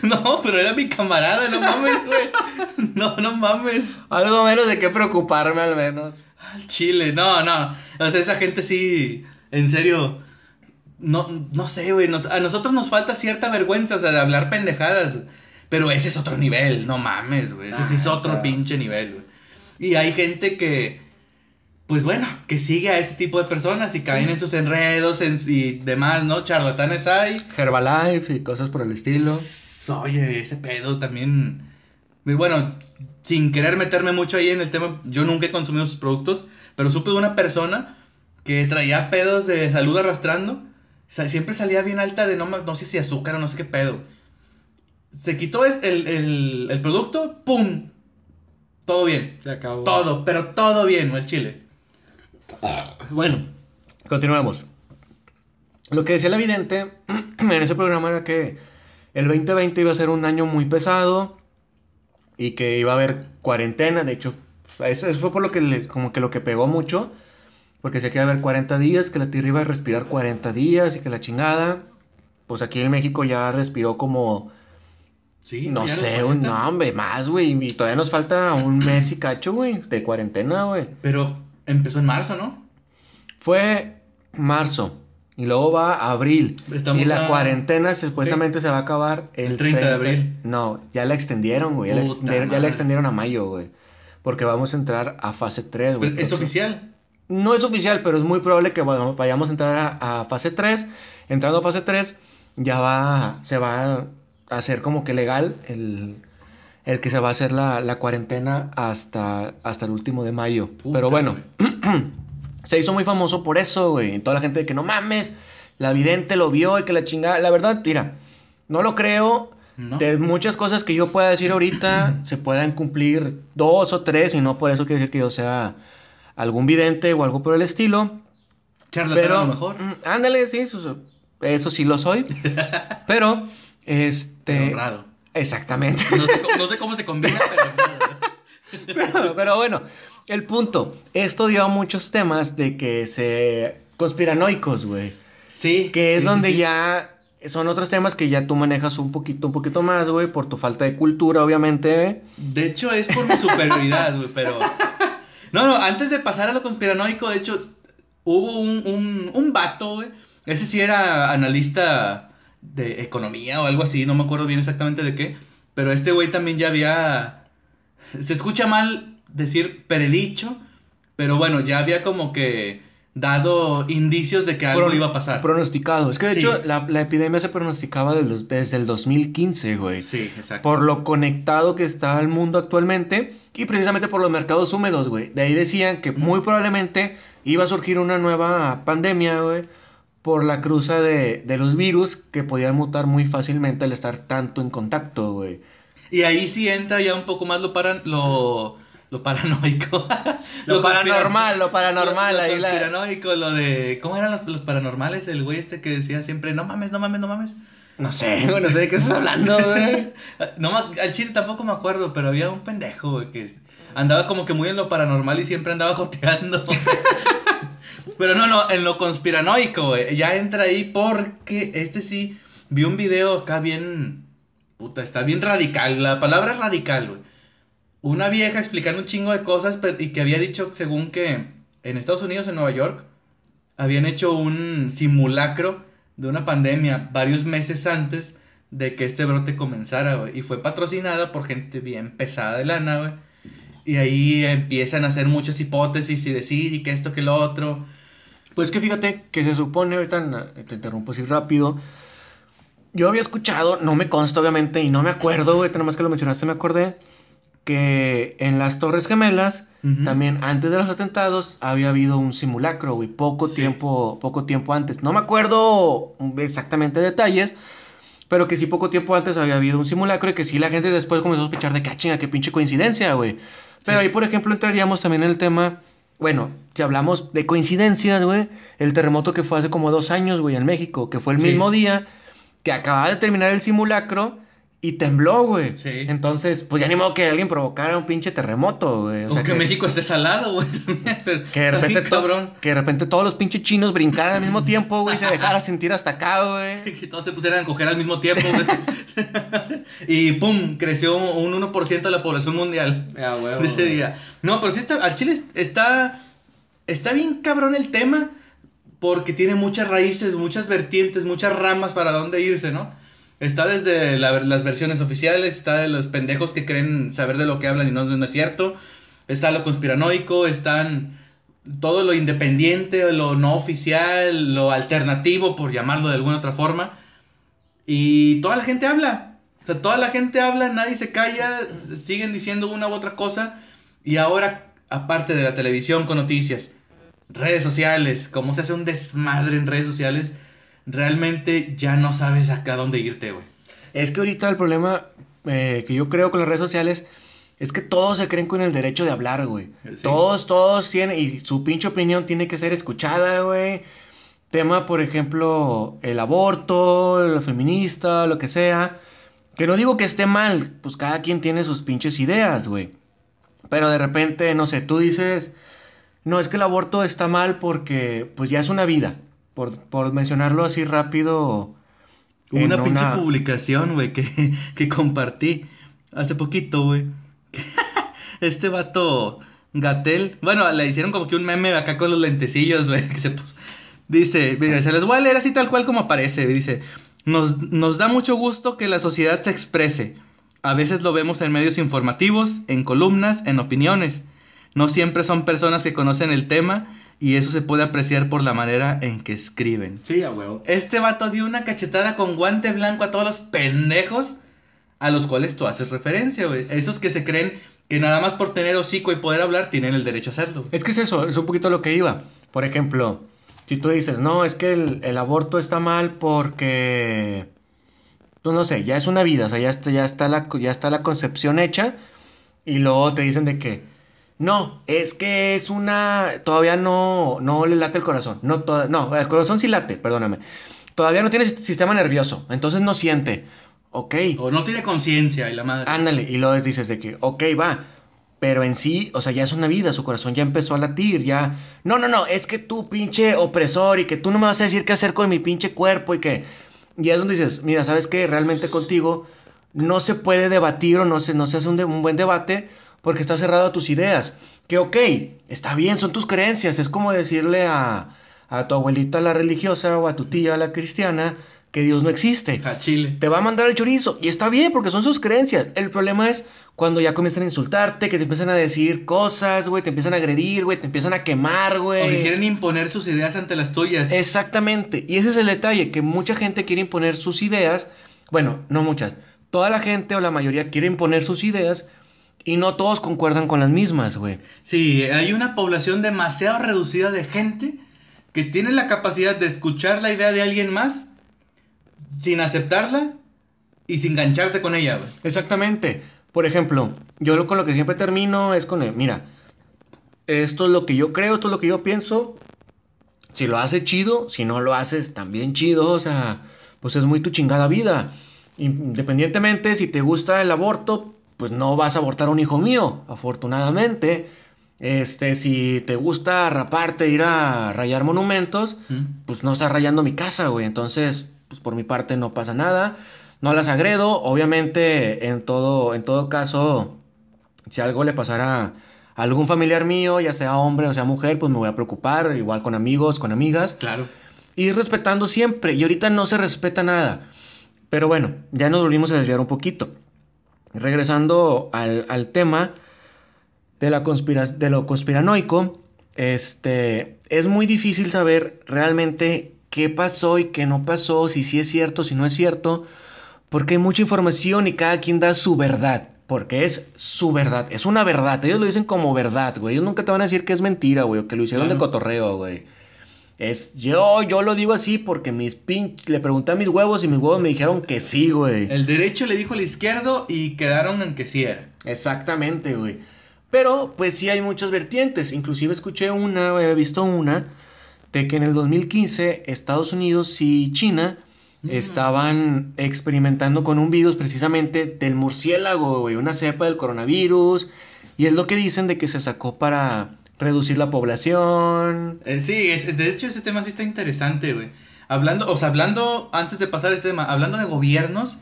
No, pero era mi camarada, no mames, güey. No, no mames. algo menos de qué preocuparme al menos. Al chile, no, no. O sea, esa gente sí, en serio. No, no sé, güey. nos- a nosotros nos falta cierta vergüenza, o sea, de hablar pendejadas. Pero ese es otro nivel, no mames, güey. Ese sí es Ah, otro claro. pinche nivel, güey. Y hay gente que, pues bueno, que sigue a ese tipo de personas y caen en sus enredos en- y demás, ¿no? Charlatanes hay. Herbalife y cosas por el estilo. Oye, ese pedo también. Y Bueno, sin querer meterme mucho ahí en el tema, yo nunca he consumido sus productos, pero supe de una persona que traía pedos de salud arrastrando. O sea, siempre salía bien alta de no, no sé si azúcar o no sé qué pedo. Se quitó el, el- el producto, ¡pum! todo bien. Se acabó. Todo, pero todo bien, el chile. Bueno, continuamos. Lo que decía la vidente en ese programa era que el 2020 iba a ser un año muy pesado y que iba a haber cuarentena. De hecho, eso, eso fue por lo que le- como que lo que pegó mucho. Porque se queda a haber 40 días, que la tierra iba a respirar 40 días y que la chingada. Pues aquí en México ya respiró como, Sí, no sé, un 40. no, hombre, más, güey. Y todavía nos falta un mes y cacho, güey, de cuarentena, güey. Pero empezó en marzo, ¿no? Fue marzo y luego va a abril. Estamos y la a- cuarentena supuestamente se va a acabar el, El 30 de abril. No, ya la extendieron, güey. Ya, la extendieron, ya la madre. extendieron a mayo, güey. Porque vamos a entrar a fase 3, güey. Es oficial. No es oficial, pero es muy probable que vayamos vayamos a entrar a, a fase 3. Entrando a fase 3, ya va, se va a hacer como que legal el, el que se va a hacer la, la cuarentena hasta, hasta el último de mayo. Puta, pero bueno, se hizo muy famoso por eso, güey. Y Toda la gente de que no mames, la vidente lo vio y que la chingada. La verdad, mira, no lo creo. ¿No? De muchas cosas que yo pueda decir ahorita, se puedan cumplir dos o tres, y no por eso quiere decir que yo sea algún vidente o algo por el estilo. Charlatán Pero, a lo mejor. mm, ándale, sí, eso, eso sí lo soy. pero, este. Honrado. Exactamente. No sé, cómo- no sé cómo se combina, pero. pero, pero bueno, el punto. Esto dio a muchos temas de que se. conspiranoicos, güey. Sí. Que es sí, donde sí. ya. Son otros temas que ya tú manejas un poquito, un poquito más, güey, por tu falta de cultura, obviamente. De hecho, es por mi superioridad, güey, pero. No, no, antes de pasar a lo conspiranoico, de hecho, hubo un, un, un vato, güey. Ese sí era analista de economía o algo así, no me acuerdo bien exactamente de qué. Pero este güey también ya había. Se escucha mal decir predicho, pero bueno, ya había como que dado indicios de que algo Pro- iba a pasar. Pronosticado. Es que de Sí. hecho la, la epidemia se pronosticaba del desde el 2015, güey. Sí, exacto. Por lo conectado que está el mundo actualmente y precisamente por los mercados húmedos, güey. De ahí decían que muy probablemente iba a surgir una nueva pandemia, güey, por la cruza de, de los virus que podían mutar muy fácilmente al estar tanto en contacto, güey. Y ahí sí entra ya un poco más lo paran lo, lo paranoico. Lo paranormal, lo paranormal, Lo, lo ahí la- conspiranoico, lo de. ¿Cómo eran los, los paranormales? El güey este que decía siempre, no mames, no mames, no mames. No sé, güey, no sé de qué estás hablando, güey. No, al chile tampoco me acuerdo, pero había un pendejo, güey, que andaba como que muy en lo paranormal y siempre andaba joteando. pero no, no, en lo conspiranoico, güey. Ya entra ahí porque este sí. Vi un video acá bien. Puta, está bien radical. La palabra es radical, güey. Una vieja explicando un chingo de cosas y que había dicho, según que en Estados Unidos, en Nueva York, habían hecho un simulacro de una pandemia varios meses antes de que este brote comenzara, güey. Y fue patrocinada por gente bien pesada de lana, güey. Y ahí empiezan a hacer muchas hipótesis y decir y que esto, que lo otro. Pues que fíjate que se supone, ahorita te interrumpo así rápido. Yo había escuchado, no me consta obviamente y no me acuerdo, güey, nada más que lo mencionaste me acordé, que en las Torres Gemelas, también antes de los atentados, había habido un simulacro, güey, poco Sí. tiempo, poco tiempo antes. No me acuerdo exactamente detalles, pero que sí poco tiempo antes había habido un simulacro y que sí la gente después comenzó a sospechar de que, ah, chinga, qué pinche coincidencia, güey. Pero Sí. ahí, por ejemplo, entraríamos también en el tema, bueno, si hablamos de coincidencias, güey, el terremoto que fue hace como dos años, güey, en México, que fue el Sí. mismo día que acababa de terminar el simulacro y tembló, güey. Sí. Entonces, pues ya ni modo que alguien provocara un pinche terremoto, güey. O, que, México esté salado, güey. Que de, repente cabrón. que de repente todos los pinches chinos brincaran al mismo tiempo, güey, y se dejara sentir hasta acá, güey. Que todos se pusieran a coger al mismo tiempo, güey. y pum, creció un 1% de la población mundial. de ese día. No, pero sí está, al Chile está, está bien cabrón el tema porque tiene muchas raíces, muchas vertientes, muchas ramas para dónde irse, ¿no? Está desde la- las versiones oficiales, está de los pendejos que creen saber de lo que hablan y no, no es cierto, está lo conspiranoico, están todo lo independiente, lo no oficial, lo alternativo, por llamarlo de alguna otra forma, y toda la gente habla. O sea, toda la gente habla, nadie se calla, siguen diciendo una u otra cosa. Y ahora, aparte de la televisión con noticias, redes sociales, cómo se hace un desmadre en redes sociales, realmente ya no sabes acá dónde irte, güey. Es que ahorita el problema eh, que yo creo con las redes sociales es que todos se creen con el derecho de hablar, güey. Sí. Todos, todos tienen, y su pinche opinión tiene que ser escuchada, güey. Tema, por ejemplo, el aborto, lo feminista, lo que sea. Que no digo que esté mal, pues cada quien tiene sus pinches ideas, güey. Pero de repente, no sé, tú dices, no, es que el aborto está mal porque, pues ya es una vida. Por, por mencionarlo así rápido. Hubo una pinche publicación, güey, que, que compartí hace poquito, güey. Este vato, Gatel, bueno, le hicieron como que un meme acá con los lentecillos, güey, que se puso. Dice, mira, se les voy a leer así tal cual como aparece, dice, nos, nos da mucho gusto que la sociedad se exprese. A veces lo vemos en medios informativos, en columnas, en opiniones. No siempre son personas que conocen el tema y eso se puede apreciar por la manera en que escriben. Sí, a huevo. Este vato dio una cachetada con guante blanco a todos los pendejos a los cuales tú haces referencia, güey. Esos que se creen que nada más por tener hocico y poder hablar tienen el derecho a hacerlo. Es que es eso, es un poquito lo que iba. Por ejemplo, si tú dices, no, es que el, el aborto está mal porque, pues no sé, ya es una vida, o sea, ya está, ya está, la, ya está la concepción hecha y luego te dicen de que, no, es que es una, todavía no, no le late el corazón, no, to- no, el corazón sí late, perdóname, todavía no tiene sistema nervioso, entonces no siente, ok, O no tiene conciencia y la madre. Ándale, y luego dices de que, ok, va, pero en sí, o sea, ya es una vida, su corazón ya empezó a latir, ya... No, no, no, es que tú, pinche opresor, y que tú no me vas a decir qué hacer con mi pinche cuerpo, y que... Y es donde dices, mira, ¿sabes qué? Realmente contigo no se puede debatir o no se, no se hace un, de- un buen debate porque está cerrado a tus ideas. Que, ok, está bien, son tus creencias, es como decirle a, a tu abuelita la religiosa o a tu tía la cristiana que Dios no existe A Chile. te va a mandar el chorizo. Y está bien, porque son sus creencias. El problema es cuando ya comienzan a insultarte, que te empiezan a decir cosas, güey, te empiezan a agredir, güey, te empiezan a quemar, O que güey. quieren imponer sus ideas ante las tuyas. Exactamente. Y ese es el detalle, que mucha gente quiere imponer sus ideas. Bueno, no muchas. Toda la gente o la mayoría quiere imponer sus ideas y no todos concuerdan con las mismas, güey. Sí, hay una población demasiado reducida de gente que tiene la capacidad de escuchar la idea de alguien más sin aceptarla y sin engancharse con ella, güey. Exactamente. Por ejemplo, yo lo- con lo que siempre termino es con, el, mira, esto es lo que yo creo, esto es lo que yo pienso. Si lo haces chido, si no lo haces también chido, o sea, pues es muy tu chingada vida. Independientemente si te gusta el aborto, pues no vas a abortar a un hijo mío, afortunadamente. Este, si te gusta raparte, ir a rayar monumentos, ¿Mm? pues no estás rayando mi casa, güey. Entonces, pues por mi parte no pasa nada. No las agredo. Obviamente, en todo, en todo caso, si algo le pasara a algún familiar mío, ya sea hombre o sea mujer, pues me voy a preocupar, igual con amigos, con amigas. Claro. Y respetando siempre. Y ahorita no se respeta nada. Pero bueno, ya nos volvimos a desviar un poquito. Regresando al, al tema de, la conspira- de lo conspiranoico, este, es muy difícil saber realmente qué pasó y qué no pasó, si sí es cierto, si no es cierto, porque hay mucha información y cada quien da su verdad, porque es su verdad, es una verdad, ellos lo dicen como verdad, güey, ellos nunca te van a decir que es mentira, güey, o que lo hicieron de cotorreo, güey. Es yo, yo lo digo así porque mis pin... le pregunté a mis huevos y mis huevos me dijeron que sí, güey. El derecho le dijo al izquierdo y quedaron en que sí era. Exactamente, güey. Pero, pues sí hay muchas vertientes. Inclusive escuché una, he visto una, de que en el 2015 Estados Unidos y China Mm. estaban experimentando con un virus precisamente del murciélago, güey. Una cepa del coronavirus. Y es lo que dicen de que se sacó para reducir la población. Eh, sí, es, es- de hecho ese tema sí está interesante, güey. Hablando, o sea, hablando, antes de pasar a este tema, hablando de gobiernos,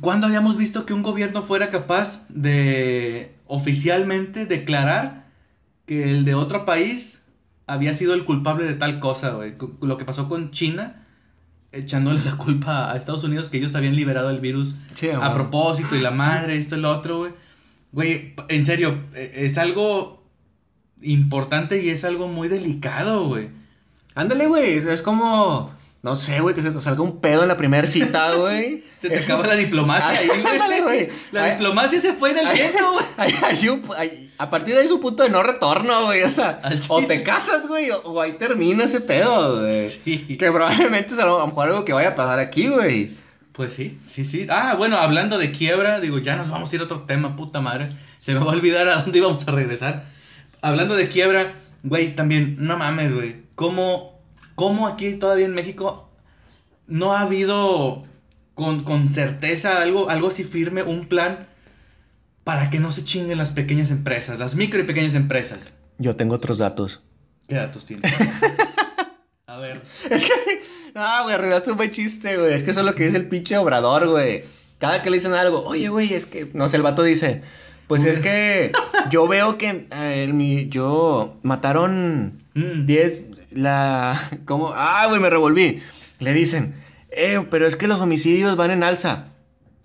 ¿cuándo habíamos visto que un gobierno fuera capaz de oficialmente declarar que el de otro país había sido el culpable de tal cosa, güey? Lo que pasó con China, echándole la culpa a Estados Unidos que ellos habían liberado el virus Sí, a propósito y la madre, esto y lo otro, güey. Güey, en serio, eh, es algo importante y es algo muy delicado, güey. Ándale, güey. Es, como, no sé, güey, que se te salga un pedo en la primera cita, güey. Se te Es- acaba la diplomacia ahí, güey. Ándale, güey. La Ay- diplomacia se fue en el viento, güey. A partir de ahí es un punto de no retorno, güey. O sea, o te casas, güey, o, o ahí termina ese pedo, güey. Sí. Que probablemente es a lo a lo mejor algo que vaya a pasar aquí, güey. Pues sí, sí, sí. Ah, bueno, hablando de quiebra, digo, ya nos vamos a ir a otro tema, puta madre. Se me va a olvidar a dónde íbamos a regresar. Hablando de quiebra, güey, también, no mames, güey. ¿Cómo, ¿Cómo aquí todavía en México no ha habido con, con certeza algo, algo así firme, un plan para que no se chinguen las pequeñas empresas, las micro y pequeñas empresas? Yo tengo otros datos. ¿Qué datos tienes? a ver. Es que. No, güey, arreglaste un buen chiste, güey. Es que eso es lo que dice el pinche obrador, güey. Cada que le dicen algo, oye, güey, es que. No sé, el vato dice. Pues es que yo veo que eh, mi, yo mataron Mm. 10. La. ¿Cómo? Ah, güey, me revolví. Le dicen, eh, pero es que los homicidios van en alza.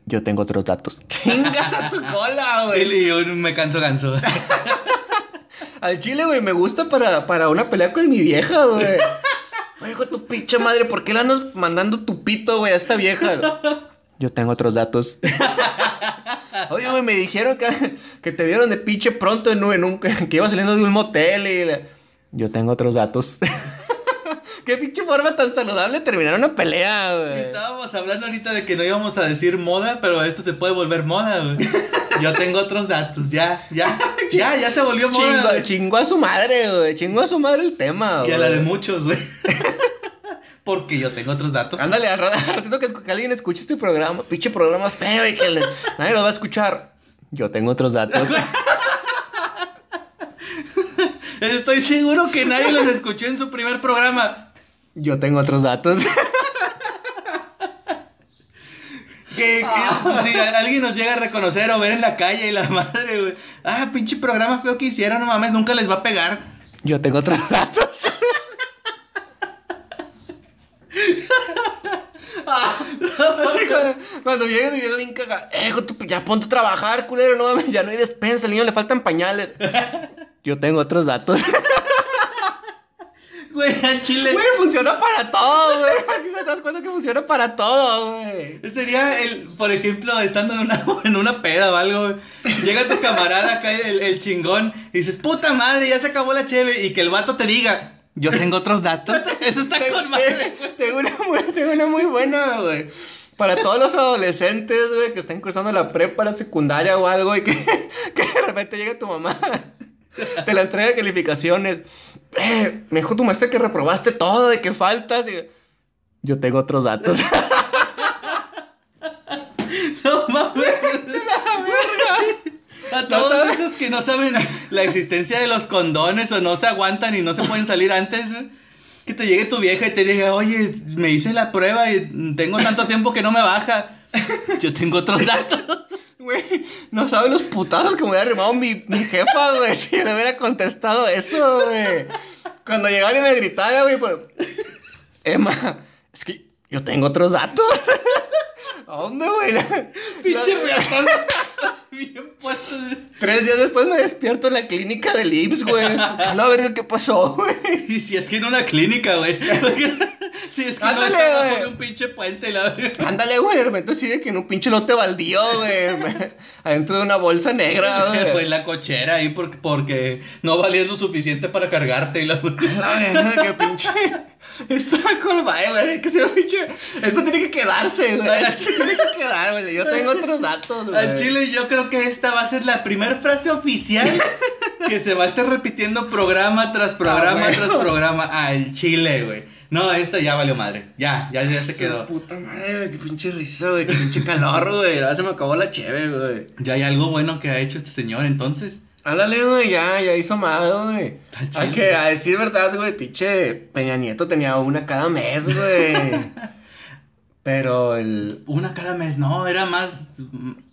Yo tengo otros datos. Chingas a tu cola, güey. Sí, yo me canso ganso. Al chile, güey, me gusta para, para una pelea con mi vieja, güey. Oye, hijo tu pinche madre, ¿por qué le andas mandando tu pito, güey, a esta vieja? Yo tengo otros datos. Oye, güey, me dijeron que, que te vieron de pinche pronto en un, en un- que iba saliendo de un motel y... la- Yo tengo otros datos. Qué pinche forma tan saludable terminar una pelea, güey. Estábamos hablando ahorita de que no íbamos a decir moda, pero esto se puede volver moda, güey. Yo tengo otros datos, ya, ya, ya, ya se volvió moda. Chingo, güey. chingo a su madre, güey. Chingo a su madre el tema, Y a la de güey. muchos, güey. Porque yo tengo otros datos. Ándale, al ra- al ratito que, que alguien escuche este programa, pinche programa feo y que le- nadie lo va a escuchar. Yo tengo otros datos. Estoy seguro que nadie los escuchó en su primer programa. Yo tengo otros datos. Que, que si alguien nos llega a reconocer o ver en la calle y la madre, güey. Ah, pinche programa feo que hicieron, no mames, nunca les va a pegar. Yo tengo otros datos. Así cuando, cuando llega mi vieja bien caga, eh, ya ponte a trabajar, culero, no mames, ya no hay despensa, al niño le faltan pañales. Yo tengo otros datos. Güey, a Chile. Güey, funciona para todo, güey. Aquí se das cuenta que funciona para todo, güey. Sería el, por ejemplo, estando en una, en una peda o algo, güey. Llega tu camarada acá, el, el chingón, y dices, puta madre, ya se acabó la cheve, y que el vato te diga, yo tengo otros datos. Eso está con madre. güey. Tengo una, muy, tengo una muy buena, güey. Para todos los adolescentes, güey, que están cursando la prepa, la secundaria o algo, y que, que de repente llega tu mamá, te la entrega de calificaciones. Eh, me dijo tu maestra que reprobaste todo, de que faltas. y- Yo tengo otros datos. No mames. A todos sabes? esos que no saben la existencia de los condones o no se aguantan y no se pueden salir antes, güey. Que te llegue tu vieja y te diga, oye, me hice la prueba y tengo tanto tiempo que no me baja. Yo tengo otros datos. Güey, no sabes los putazos que me hubiera arrimado mi, mi jefa, güey, si yo le hubiera contestado eso, güey. Cuando llegaba y me gritaba, güey, pues... Emma, es que yo tengo otros datos. ¿A dónde, güey? Pinche La- güey, estás bien puesto. Tres días después me despierto en la clínica del IPS, güey. A la verga, ¿qué pasó, güey? Y si es que en una clínica, güey. Si es que no es abajo de un pinche puente la Ándale, güey, de repente así de que en un pinche lote baldío, güey. Adentro de una bolsa negra, Pues güey. la cochera ahí porque, porque no valías lo suficiente para cargarte y la... La verga, qué pinche. Está con güey. Que sea pinche. Esto tiene que quedarse, güey. Tiene que quedar, güey. Yo tengo otros datos, güey. Al chile yo creo que esta va a ser la primera frase oficial que se va a estar repitiendo programa tras programa Ah, güey. tras programa. Al chile, güey. No, esta ya valió madre. Ya, ya, ya se quedó. Puta madre. Qué pinche risa, güey. Qué pinche calor, güey. Ahora se me acabó la cheve, güey. Ya hay algo bueno que ha hecho este señor entonces. Ándale, güey. Ya, ya hizo mal, güey. Hay que, a decir verdad, güey. Pinche Peña Nieto tenía una cada mes, güey. Pero el. Una cada mes, no, era más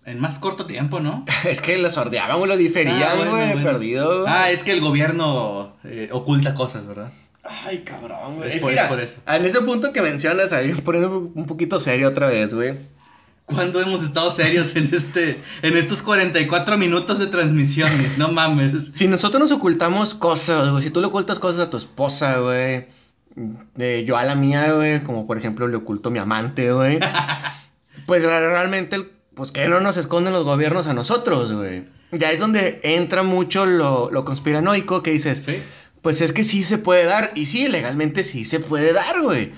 en más corto tiempo, ¿no? Es que lo sordeaban. Lo diferían, Ah, güey. bueno, bueno. Perdido. Ah, es que el gobierno eh, oculta cosas, ¿verdad? Ay, cabrón, güey. Es Es, por eso, mira, por eso. En ese punto que mencionas, ahí poniendo un poquito serio otra vez, güey. ¿Cuándo hemos estado serios en este en estos 44 minutos de transmisiones? No mames. Si nosotros nos ocultamos cosas, güey, si tú le ocultas cosas a tu esposa, güey, eh, yo a la mía, güey, como por ejemplo le oculto a mi amante, güey, pues re- realmente, pues que no nos esconden los gobiernos a nosotros, güey. Ya es donde entra mucho lo, lo conspiranoico que dices, Sí. pues es que sí se puede dar, y sí, legalmente sí se puede dar, güey.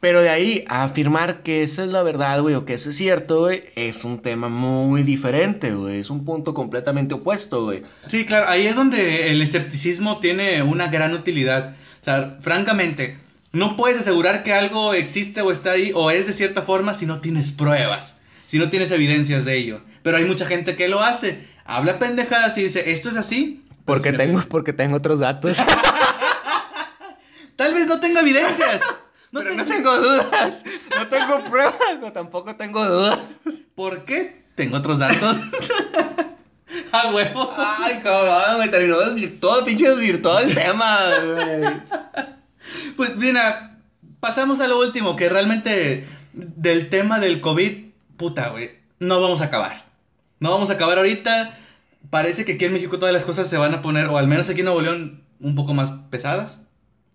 Pero de ahí a afirmar que esa es la verdad, güey, o que eso es cierto, güey, es un tema muy diferente, güey. Es un punto completamente opuesto, güey. Sí, claro, ahí es donde el escepticismo tiene una gran utilidad. O sea, francamente, no puedes asegurar que algo existe o está ahí o es de cierta forma si no tienes pruebas, si no tienes evidencias de ello. Pero hay mucha gente que lo hace. Habla pendejadas y dice, ¿esto es así? Porque tengo, porque tengo otros datos. Tal vez no tenga evidencias. No Pero tengo- no tengo dudas. No tengo pruebas, pero tampoco tengo dudas. ¿Por qué? Tengo otros datos. A huevo. Ay, cabrón, me terminó todo pinche desvirtuado el tema, güey. Pues mira, pasamos a lo último, que realmente del tema del COVID, puta, güey, no vamos a acabar. No vamos a acabar ahorita. Parece que aquí en México todas las cosas se van a poner, o al menos aquí en Nuevo León, un poco más pesadas.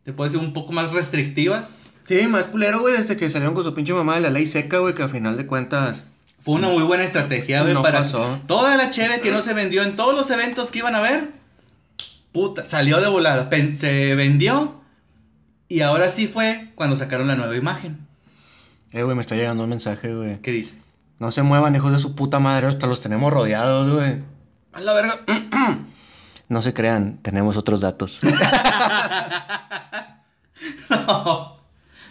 Te puedo decir un poco más restrictivas. Sí, más culero, güey, desde que salieron con su pinche mamá de la ley seca, güey, que a final de cuentas. Fue una muy buena estrategia, güey, No para pasó. toda la cheve que no se vendió en todos los eventos que iban a ver. Puta, salió de volada. Pen- se vendió. Y ahora sí fue cuando sacaron la nueva imagen. Eh, güey, me está llegando un mensaje, güey. ¿Qué dice? No se muevan, hijos de su puta madre, hasta los tenemos rodeados, güey. A la verga. No se crean, tenemos otros datos.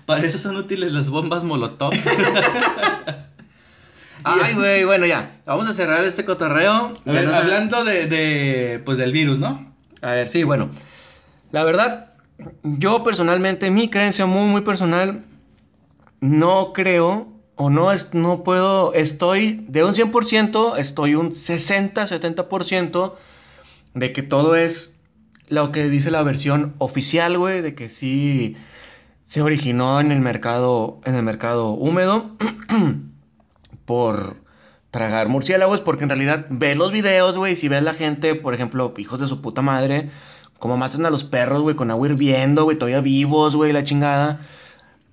Para eso son útiles las bombas Molotov. Ay, güey, bueno, ya. Vamos a cerrar este cotorreo. A Ya ver, nos- hablando de, de, pues del virus, ¿no? A ver, sí, bueno. La verdad, yo personalmente, mi creencia muy, muy personal, no creo o no, es, no puedo, estoy de un 100%, estoy un 60, 70% de que todo es lo que dice la versión oficial, güey, de que sí se originó en el mercado, en el mercado húmedo por tragar murciélagos, porque en realidad ves los videos, güey, si ves la gente, por ejemplo, hijos de su puta madre, como matan a los perros, güey, con agua hirviendo, güey, todavía vivos, güey, la chingada.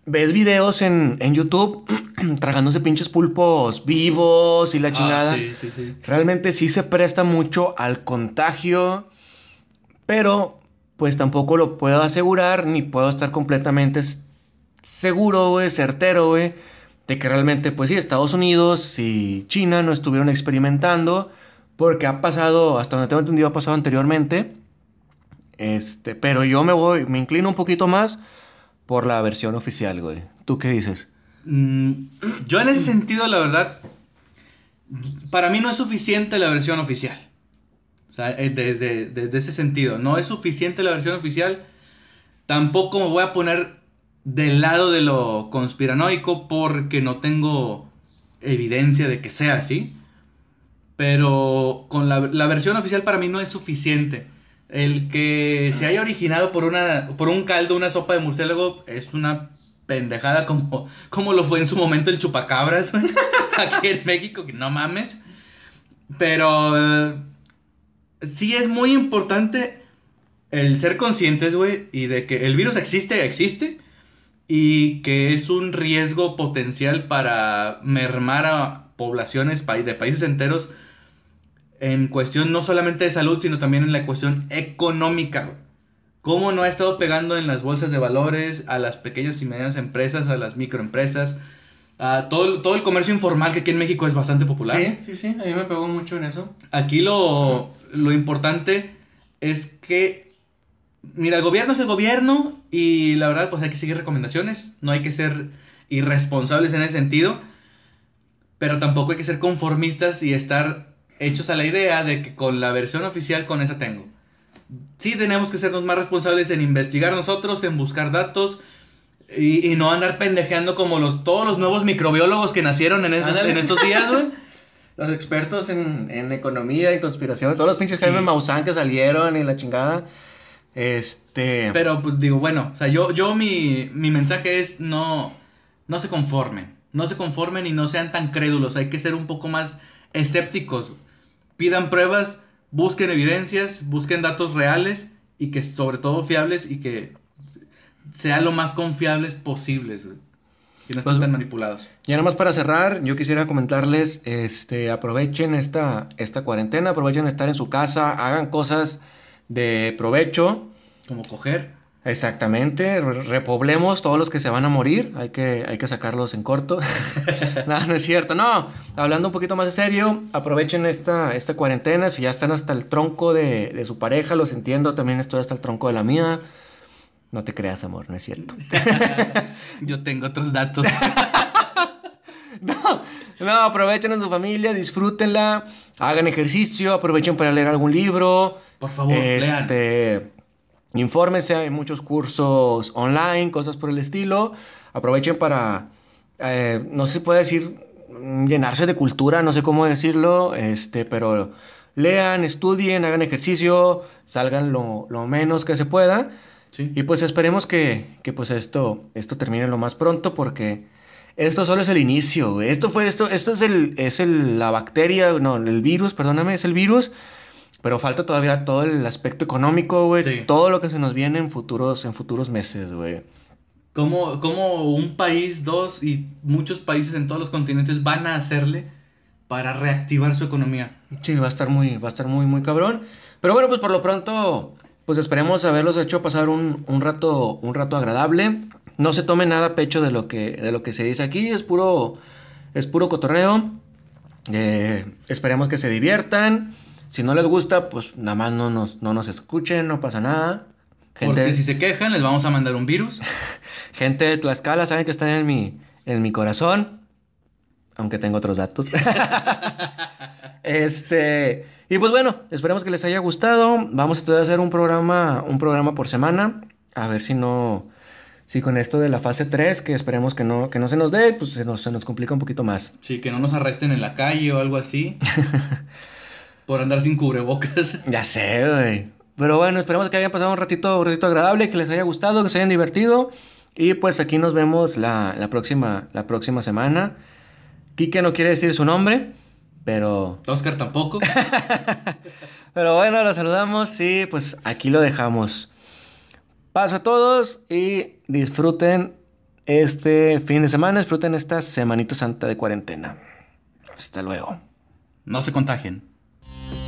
Ves videos en, en YouTube tragándose pinches pulpos vivos y la chingada. Ah, sí, sí, sí. Realmente sí se presta mucho al contagio, pero pues tampoco lo puedo asegurar ni puedo estar completamente seguro, güey, certero, güey, de que realmente, pues sí, Estados Unidos y China no estuvieron experimentando, porque ha pasado, hasta donde tengo entendido, ha pasado anteriormente. Este, pero yo me voy, me inclino un poquito más por la versión oficial, güey. ¿Tú qué dices? Mm, yo en ese sentido, la verdad, para mí no es suficiente la versión oficial. O sea, eh, desde, desde ese sentido, no es suficiente la versión oficial. Tampoco me voy a poner del lado de lo conspiranoico porque no tengo evidencia de que sea así. Pero con la, la versión oficial para mí no es suficiente. El que se haya originado por, una, por un caldo, una sopa de murciélago, es una pendejada como, como lo fue en su momento el chupacabras, aquí en México, que no mames. Pero eh, sí es muy importante el ser conscientes, güey, y de que el virus existe, existe, y que es un riesgo potencial para mermar a poblaciones de países enteros en cuestión no solamente de salud, sino también en la cuestión económica. ¿Cómo no ha estado pegando en las bolsas de valores, a las pequeñas y medianas empresas, a las microempresas, a todo, todo el comercio informal que aquí en México es bastante popular? sí, sí, a mí me pegó mucho en eso. Aquí lo, lo importante es que, mira, el gobierno es el gobierno y la verdad pues hay que seguir recomendaciones, no hay que ser irresponsables en ese sentido, pero tampoco hay que ser conformistas y estar hechos a la idea de que con la versión oficial con esa tengo. Sí tenemos que sernos más responsables en investigar nosotros, en buscar datos y, y no andar pendejeando como los, todos los nuevos microbiólogos que nacieron en, esos, en estos días, güey. Los expertos en, en economía y conspiración, todos los pinches Sí. Maussan que salieron y la chingada. Este. Pero pues digo, bueno, o sea, yo, yo mi, mi mensaje es no, no se conformen, no se conformen y no sean tan crédulos, hay que ser un poco más escépticos, pidan pruebas, busquen evidencias, busquen datos reales y que sobre todo fiables y que sean lo más confiables posibles, güey, y no estén Pues- tan manipulados. Ya nada más para cerrar, yo quisiera comentarles, este, aprovechen esta, esta cuarentena, aprovechen estar en su casa, hagan cosas de provecho. Como coger. Exactamente, re- repoblemos todos los que se van a morir, hay que, hay que sacarlos en corto. no, no es cierto, no. Hablando un poquito más de serio, aprovechen esta, esta cuarentena, si ya están hasta el tronco de, de su pareja, los entiendo, también estoy hasta el tronco de la mía. No te creas, amor, no es cierto. Yo tengo otros datos. No, no, aprovechen a su familia, disfrútenla, hagan ejercicio, aprovechen para leer algún libro. Por favor, lean. este, Infórmense, hay muchos cursos online, cosas por el estilo. Aprovechen para, eh, no sé si puede decir, mm, llenarse de cultura, no sé cómo decirlo, este, pero lean, estudien, hagan ejercicio, salgan lo, lo menos que se pueda. Sí. Y pues esperemos que, que pues esto, esto termine lo más pronto porque esto solo es el inicio. Esto fue esto, esto es el, es el, la bacteria, no, el virus, perdóname, es el virus. Pero falta todavía todo el aspecto económico, güey. Sí. Todo lo que se nos viene en futuros, en futuros meses, güey. ¿Cómo, cómo un país, dos y muchos países en todos los continentes van a hacerle para reactivar su economía? Sí, va a estar muy, va a estar muy, muy cabrón. Pero bueno, pues por lo pronto, pues esperemos haberlos hecho pasar un, un rato, un rato agradable. No se tome nada a pecho de lo que, de lo que se dice aquí, es puro, es puro cotorreo. Eh, esperemos que se diviertan. Si no les gusta, pues nada más no nos, no nos escuchen, no pasa nada. Gente, Porque si se quejan, les vamos a mandar un virus. gente de Tlaxcala saben que están en mi, en mi corazón. Aunque tengo otros datos. este. Y pues bueno, esperemos que les haya gustado. Vamos a tratar de hacer un programa, un programa por semana. A ver si no. Si con esto de la fase 3, que esperemos que no, que no se nos dé, pues se nos, se nos complica un poquito más. Sí, que no nos arresten en la calle o algo así. por andar sin cubrebocas. Ya sé, güey. Pero bueno, esperemos que hayan pasado un ratito, un ratito agradable, que les haya gustado, que se hayan divertido. Y pues aquí nos vemos la, la próxima, la próxima semana. Quique no quiere decir su nombre, pero... Oscar tampoco. Pero bueno, lo saludamos y pues aquí lo dejamos. Paso a todos y disfruten este fin de semana, disfruten esta semanita santa de cuarentena. Hasta luego. No se contagien. Thank you